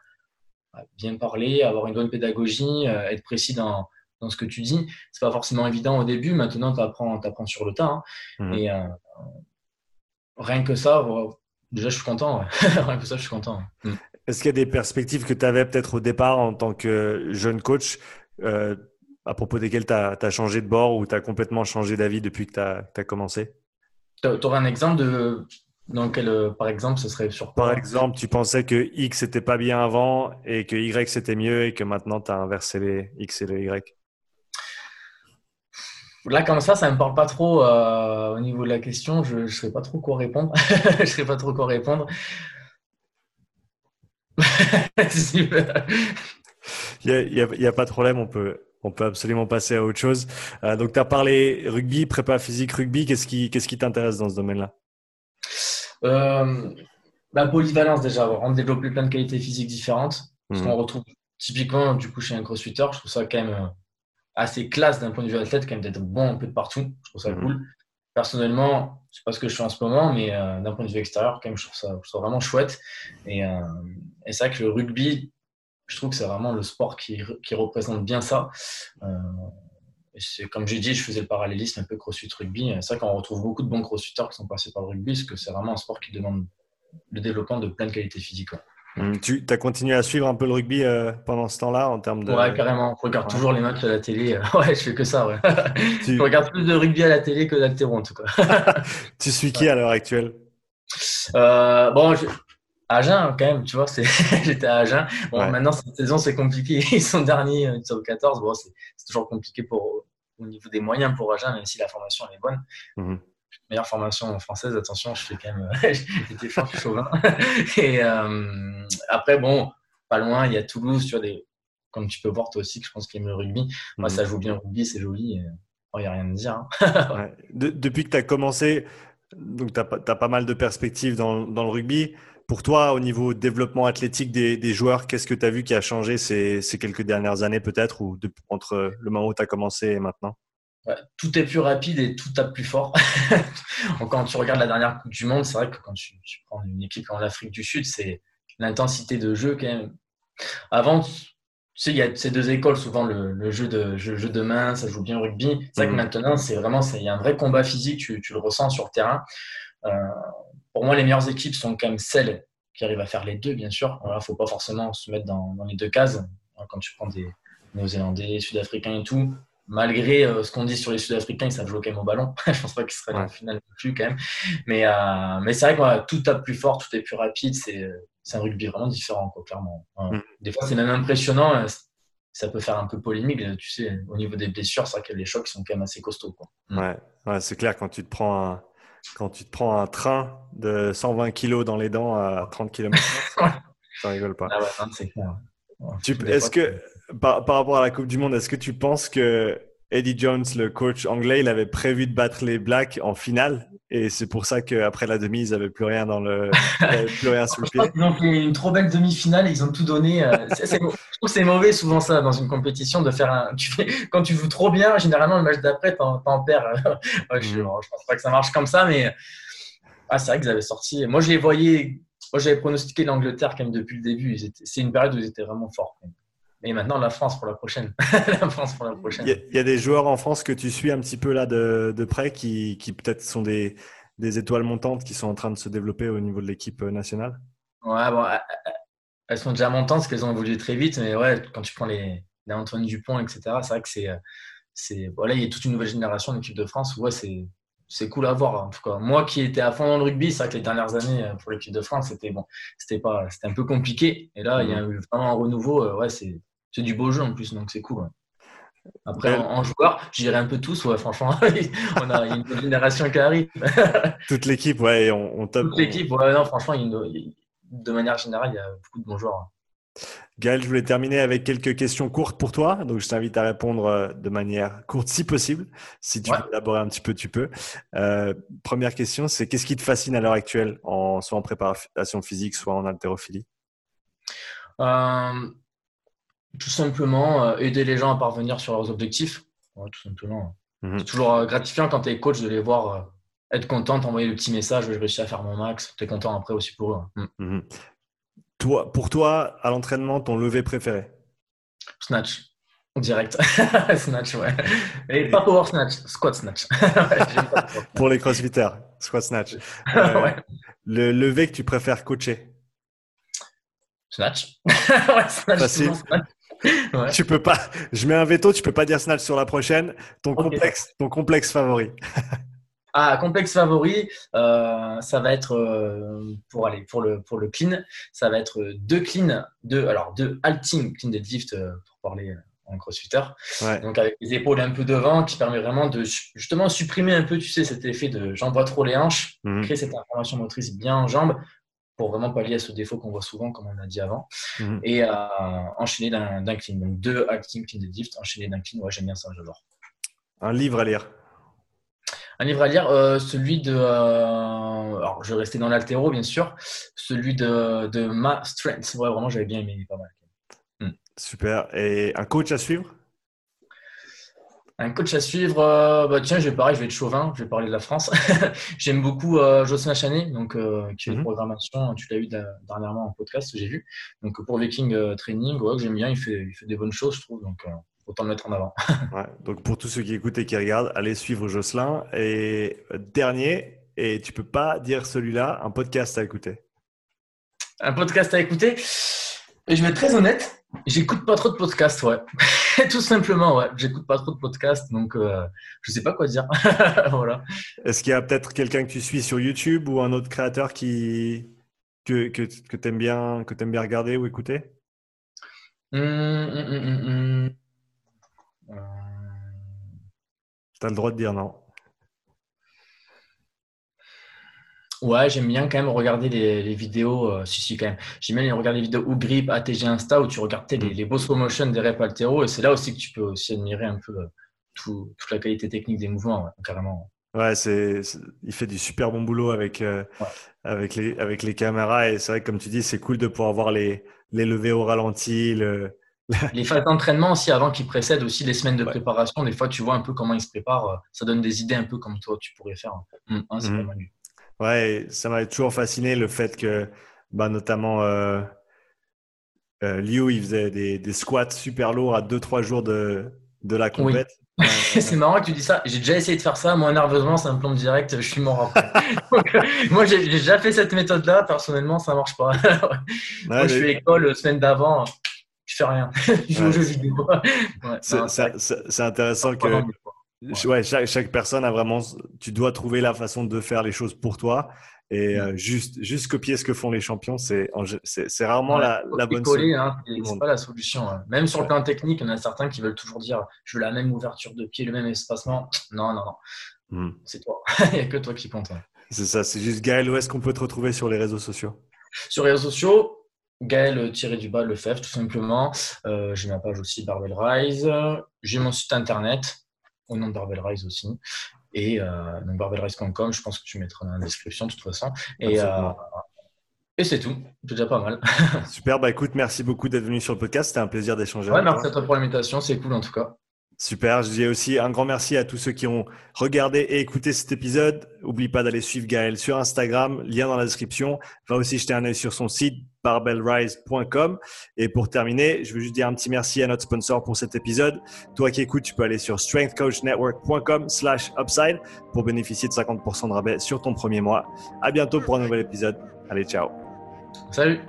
bien parler, avoir une bonne pédagogie, euh, être précis dans, dans ce que tu dis. C'est pas forcément évident au début. Maintenant, tu apprends, sur le tas. Hein. Hmm. Et euh, rien que ça, déjà, je suis content. *laughs* rien que ça, je suis content. Mm. Est-ce qu'il y a des perspectives que tu avais peut-être au départ en tant que jeune coach euh, à propos desquelles tu as, changé de bord ou tu as complètement changé d'avis depuis que tu as, commencé? Tu aurais un exemple de, dans quel, euh, par exemple, ce serait sur Par exemple, tu pensais que X n'était pas bien avant et que Y c'était mieux et que maintenant tu as inversé les X et les Y? Là, comme ça, ça ne me parle pas trop euh, au niveau de la question. Je ne sais pas trop quoi répondre. *laughs* je ne sais pas trop quoi répondre. *laughs* Il n'y a, pas de problème, on peut, on peut absolument passer à autre chose. Euh, donc, tu as parlé rugby, prépa physique, rugby. Qu'est-ce qui qu'est-ce qui t'intéresse dans ce domaine-là? Euh, La polyvalence, déjà, avoir développer plein de qualités physiques différentes. Ce mhm. qu'on retrouve typiquement, du coup, chez un crossfitter, je trouve ça quand même assez classe d'un point de vue athlète, quand même d'être bon un peu de partout. Je trouve ça mhm. cool. Personnellement, c'est pas ce que je fais en ce moment, mais euh, d'un point de vue extérieur, quand même, je trouve ça, je trouve vraiment chouette. Et, euh, et c'est vrai que le rugby, je trouve que c'est vraiment le sport qui, qui représente bien ça. Euh, comme j'ai dit, je faisais le parallélisme un peu crossfit rugby. C'est vrai qu'on retrouve beaucoup de bons crossfitters qui sont passés par le rugby, parce que c'est vraiment un sport qui demande le développement de plein de qualités physiques. Hum, tu as continué à suivre un peu le rugby euh, pendant ce temps-là en termes de. Ouais, carrément. Je regarde toujours les matchs à la télé. *laughs* Ouais, je fais que ça. Ouais. *laughs* je regarde plus de rugby à la télé que d'altéro en tout cas. *laughs* tu suis qui à l'heure actuelle? Euh, Bon, je... Agen quand même, tu vois. *laughs* J'étais à Agen. Bon, maintenant cette saison c'est compliqué. *laughs* Ils sont derniers, ils sont 14. Bon, c'est toujours compliqué pour au niveau des moyens pour Agen, même si la formation elle est bonne. Mmh meilleure formation française, attention, je fais quand même, *laughs* j'étais fort chauvin. Et euh, après, bon, pas loin, il y a Toulouse, tu vois, des, comme tu peux voir toi aussi, que je pense qu'il aime le rugby. Moi, ça mhm. joue bien le rugby, c'est joli. Il n'y a rien à dire. Hein. depuis que tu as commencé, donc tu as, pas mal de perspectives dans, dans, le rugby. Pour toi, au niveau développement athlétique des, des joueurs, qu'est-ce que tu as vu qui a changé ces, ces quelques dernières années peut-être, ou entre le moment où tu as commencé et maintenant? Tout est plus rapide et tout tape plus fort. *laughs* quand tu regardes la dernière Coupe du Monde, c'est vrai que quand tu, prends une équipe en Afrique du Sud, c'est l'intensité de jeu quand même. Avant, tu sais, il y a ces deux écoles, souvent le, jeu, de, jeu, de main, ça joue bien au rugby. C'est vrai que mhm. maintenant, c'est vraiment, il y a un vrai combat physique, tu, le ressens sur le terrain. Euh, pour moi, les meilleures équipes sont quand même celles qui arrivent à faire les deux, bien sûr. Il ne faut pas forcément se mettre dans, dans les deux cases. Quand tu prends des Néo-Zélandais, Sud-Africains et tout, malgré euh, ce qu'on dit sur les Sud-Africains, ils savent jouer quand même au ballon. *laughs* je pense pas qu'ils seraient dans la finale plus quand même. Mais, euh, mais c'est vrai que tout tape plus fort, tout est plus rapide. C'est, un rugby vraiment différent, quoi, clairement. Mm. Des fois, c'est même impressionnant. Euh, ça peut faire un peu polémique, tu sais, au niveau des blessures, c'est vrai que les chocs sont quand même assez costauds. Quoi. Mm. Ouais, ouais c'est clair, quand tu te prends un, quand tu te prends un train de 120 kg dans les dents à 30 km, ça rigole pas. Ah ouais. Est-ce que, par, rapport à la Coupe du Monde, est-ce que tu penses que Eddie Jones, le coach anglais, il avait prévu de battre les Blacks en finale et c'est pour ça qu'après la demi, ils n'avaient plus rien dans le, *laughs* plus rien sous le pied. Ils ont fait une trop belle demi-finale, ils ont tout donné. Euh, je trouve que c'est mauvais souvent ça dans une compétition de faire un. Tu fais, quand tu joues trop bien, généralement le match d'après, t'en, t'en perds. *laughs* je, ne mm. pense pas que ça marche comme ça, mais ah, c'est vrai qu'ils avaient sorti. Moi, je les voyais moi, j'avais pronostiqué l'Angleterre quand même depuis le début. C'est une période où ils étaient vraiment forts. Et maintenant, la France pour la prochaine. *laughs* la France pour la prochaine. Il y, a, des joueurs en France que tu suis un petit peu là de, de près qui, qui peut-être sont des, des, étoiles montantes qui sont en train de se développer au niveau de l'équipe nationale Ouais, bon, elles sont déjà montantes parce qu'elles ont évolué très vite. Mais ouais, quand tu prends les, les Antoine Dupont, etc., c'est vrai que c'est. c'est voilà, il y a toute une nouvelle génération d'équipe de France. Ouais, c'est c'est cool à voir en tout cas. Moi qui étais à fond dans le rugby, c'est vrai que les dernières années euh, pour l'équipe de France, c'était bon, c'était pas, c'était un peu compliqué. Et là, il y a mhm. eu vraiment un renouveau. Euh, ouais, c'est, c'est du beau jeu en plus, donc c'est cool. Après, en, joueur, je dirais un peu tous, ouais, franchement, *laughs* on a une génération qui arrive. *laughs* Toute l'équipe, ouais, on, on Toute l'équipe, ouais, non, franchement, de manière générale, il y a beaucoup de bons joueurs. Gaël, je voulais terminer avec quelques questions courtes pour toi. Donc, je t'invite à répondre euh, de manière courte si possible. Si tu veux élaborer un petit peu, tu peux. Euh, première question, c'est qu'est-ce qui te fascine à l'heure actuelle, en, soit en préparation physique, soit en haltérophilie? Euh, Tout simplement, aider les gens à parvenir sur leurs objectifs. tout simplement. Mhm. C'est toujours gratifiant quand tu es coach de les voir être content, t'envoyer le petit message, je réussi à faire mon max. Tu es content après aussi pour eux. Mhm. Toi, pour toi, à l'entraînement, ton lever préféré? Snatch. Direct. *laughs* snatch, ouais. Et pas power snatch, squat snatch. *laughs* pour les crossfitters, squat snatch. Euh, *laughs* le lever que tu préfères coacher? Snatch. ouais, snatch Facile. Ouais. Tu peux pas. Je mets un veto. Tu peux pas dire snatch sur la prochaine. Ton complexe, ton complexe favori. Ah, complexe favori, euh, ça va être euh, pour aller pour le pour le clean, ça va être deux clean, deux alors deux halting clean deadlift euh, pour parler en crossfitter. Donc avec les épaules un peu devant, qui permet vraiment de justement supprimer un peu, tu sais, cet effet de j'envoie trop les hanches, mhm. créer cette information motrice bien en jambes pour vraiment pallier à ce défaut qu'on voit souvent, comme on a dit avant, mhm. et enchaîner d'un clean. Donc deux halting clean deadlift, enchaîner d'un clean, ouais, j'aime bien ça, j'adore. Un livre à lire. Un livre à lire, euh, celui de. Euh, alors, je vais rester dans l'altéro, bien sûr. Celui de, de Ma Strength. Ouais, vraiment, j'avais bien aimé, pas mal. Hmm. Super. Et un coach à suivre? Un coach à suivre, euh, bah tiens, je vais pareil, je vais être chauvin, je vais parler de la France. *laughs* J'aime beaucoup Jocelyn Chanet, donc qui est une mhm. programmation, tu l'as eu dernièrement en podcast, j'ai vu. Donc pour Viking Training, ouais, j'aime bien, il fait, il fait des bonnes choses, je trouve. Donc autant le mettre en avant. *laughs* donc pour tous ceux qui écoutent et qui regardent, allez suivre Jocelyn. Et euh, dernier, et tu peux pas dire celui-là, un podcast à écouter. Un podcast à écouter et je vais être très honnête, j'écoute pas trop de podcasts, ouais. *laughs* Tout simplement, ouais. J'écoute pas trop de podcasts, donc euh, je sais pas quoi dire. *laughs* voilà. Est-ce qu'il y a peut-être quelqu'un que tu suis sur YouTube ou un autre créateur qui que, que, que tu aimes bien, que aimes bien regarder ou écouter? Hum, hum, hum, tu as le droit de dire non. Ouais, j'aime bien quand même regarder les, vidéos. Euh, si, si, quand même. J'aime bien regarder les vidéos ou Grip, ATG Insta, où tu regardes les, les beaux slow motion des reps altéro. Et c'est là aussi que tu peux aussi admirer un peu euh, toute la qualité technique des mouvements, carrément. Ouais, c'est, il fait du super bon boulot avec, euh, avec, les, avec les caméras. Et c'est vrai que, comme tu dis, c'est cool de pouvoir voir les, les levées au ralenti, le, les phases d'entraînement aussi, avant qui précèdent aussi les semaines de préparation, des fois tu vois un peu comment ils se préparent. Euh, ça donne des idées un peu comme toi tu pourrais faire. Mmh, hein, mmh. Ouais, ça m'a toujours fasciné le fait que, bah, notamment, euh, euh, Liu, il faisait des, squats super lourds à 2-3 jours de, de la compète. *laughs* c'est marrant que tu dis ça. J'ai déjà essayé de faire ça. Moi, nerveusement, ça me plombe direct. Je suis mort après. *laughs* moi, j'ai déjà fait cette méthode-là. Personnellement, ça marche pas. *laughs* moi, je suis à l'école semaine d'avant je fais rien. *laughs* je joue aux jeux vidéo. *laughs* c'est intéressant que ouais. chaque, chaque, personne a vraiment. Tu dois trouver la façon de faire les choses pour toi. Et mm. euh, juste, juste copier ce que font les champions, c'est rarement la, la bonne solution. Hein, c'est pas la solution. Hein. Même sur le plan technique, il y en a certains qui veulent toujours dire je veux la même ouverture de pied, le même espacement. *sniffs* Non, non, non. Mm. C'est toi. *laughs* il n'y a que toi qui compte. C'est ça, c'est juste Gaël, où est-ce qu'on peut te retrouver sur les réseaux sociaux? Sur les réseaux sociaux, Gaël tiré du bas le tout simplement. Euh, j'ai ma page aussi Barbell Rise. J'ai mon site internet au nom de Barbell Rise aussi. Et euh, donc barbellrise.com, je pense que tu mettras dans la description de toute façon. Et, euh, et c'est tout. C'est déjà pas mal. Super. Bah écoute, merci beaucoup d'être venu sur le podcast. C'était un plaisir d'échanger. Ouais, merci à toi pour l'invitation. C'est cool en tout cas. Super, je dis aussi un grand merci à tous ceux qui ont regardé et écouté cet épisode. N'oublie pas d'aller suivre Gaël sur Instagram, lien dans la description. Va aussi jeter un œil sur son site barbellrise.com. Et pour terminer, je veux juste dire un petit merci à notre sponsor pour cet épisode. Toi qui écoutes, tu peux aller sur strengthcoachnetwork.com slash upside pour bénéficier de 50% de rabais sur ton premier mois. À bientôt pour un nouvel épisode. Allez, ciao. Salut.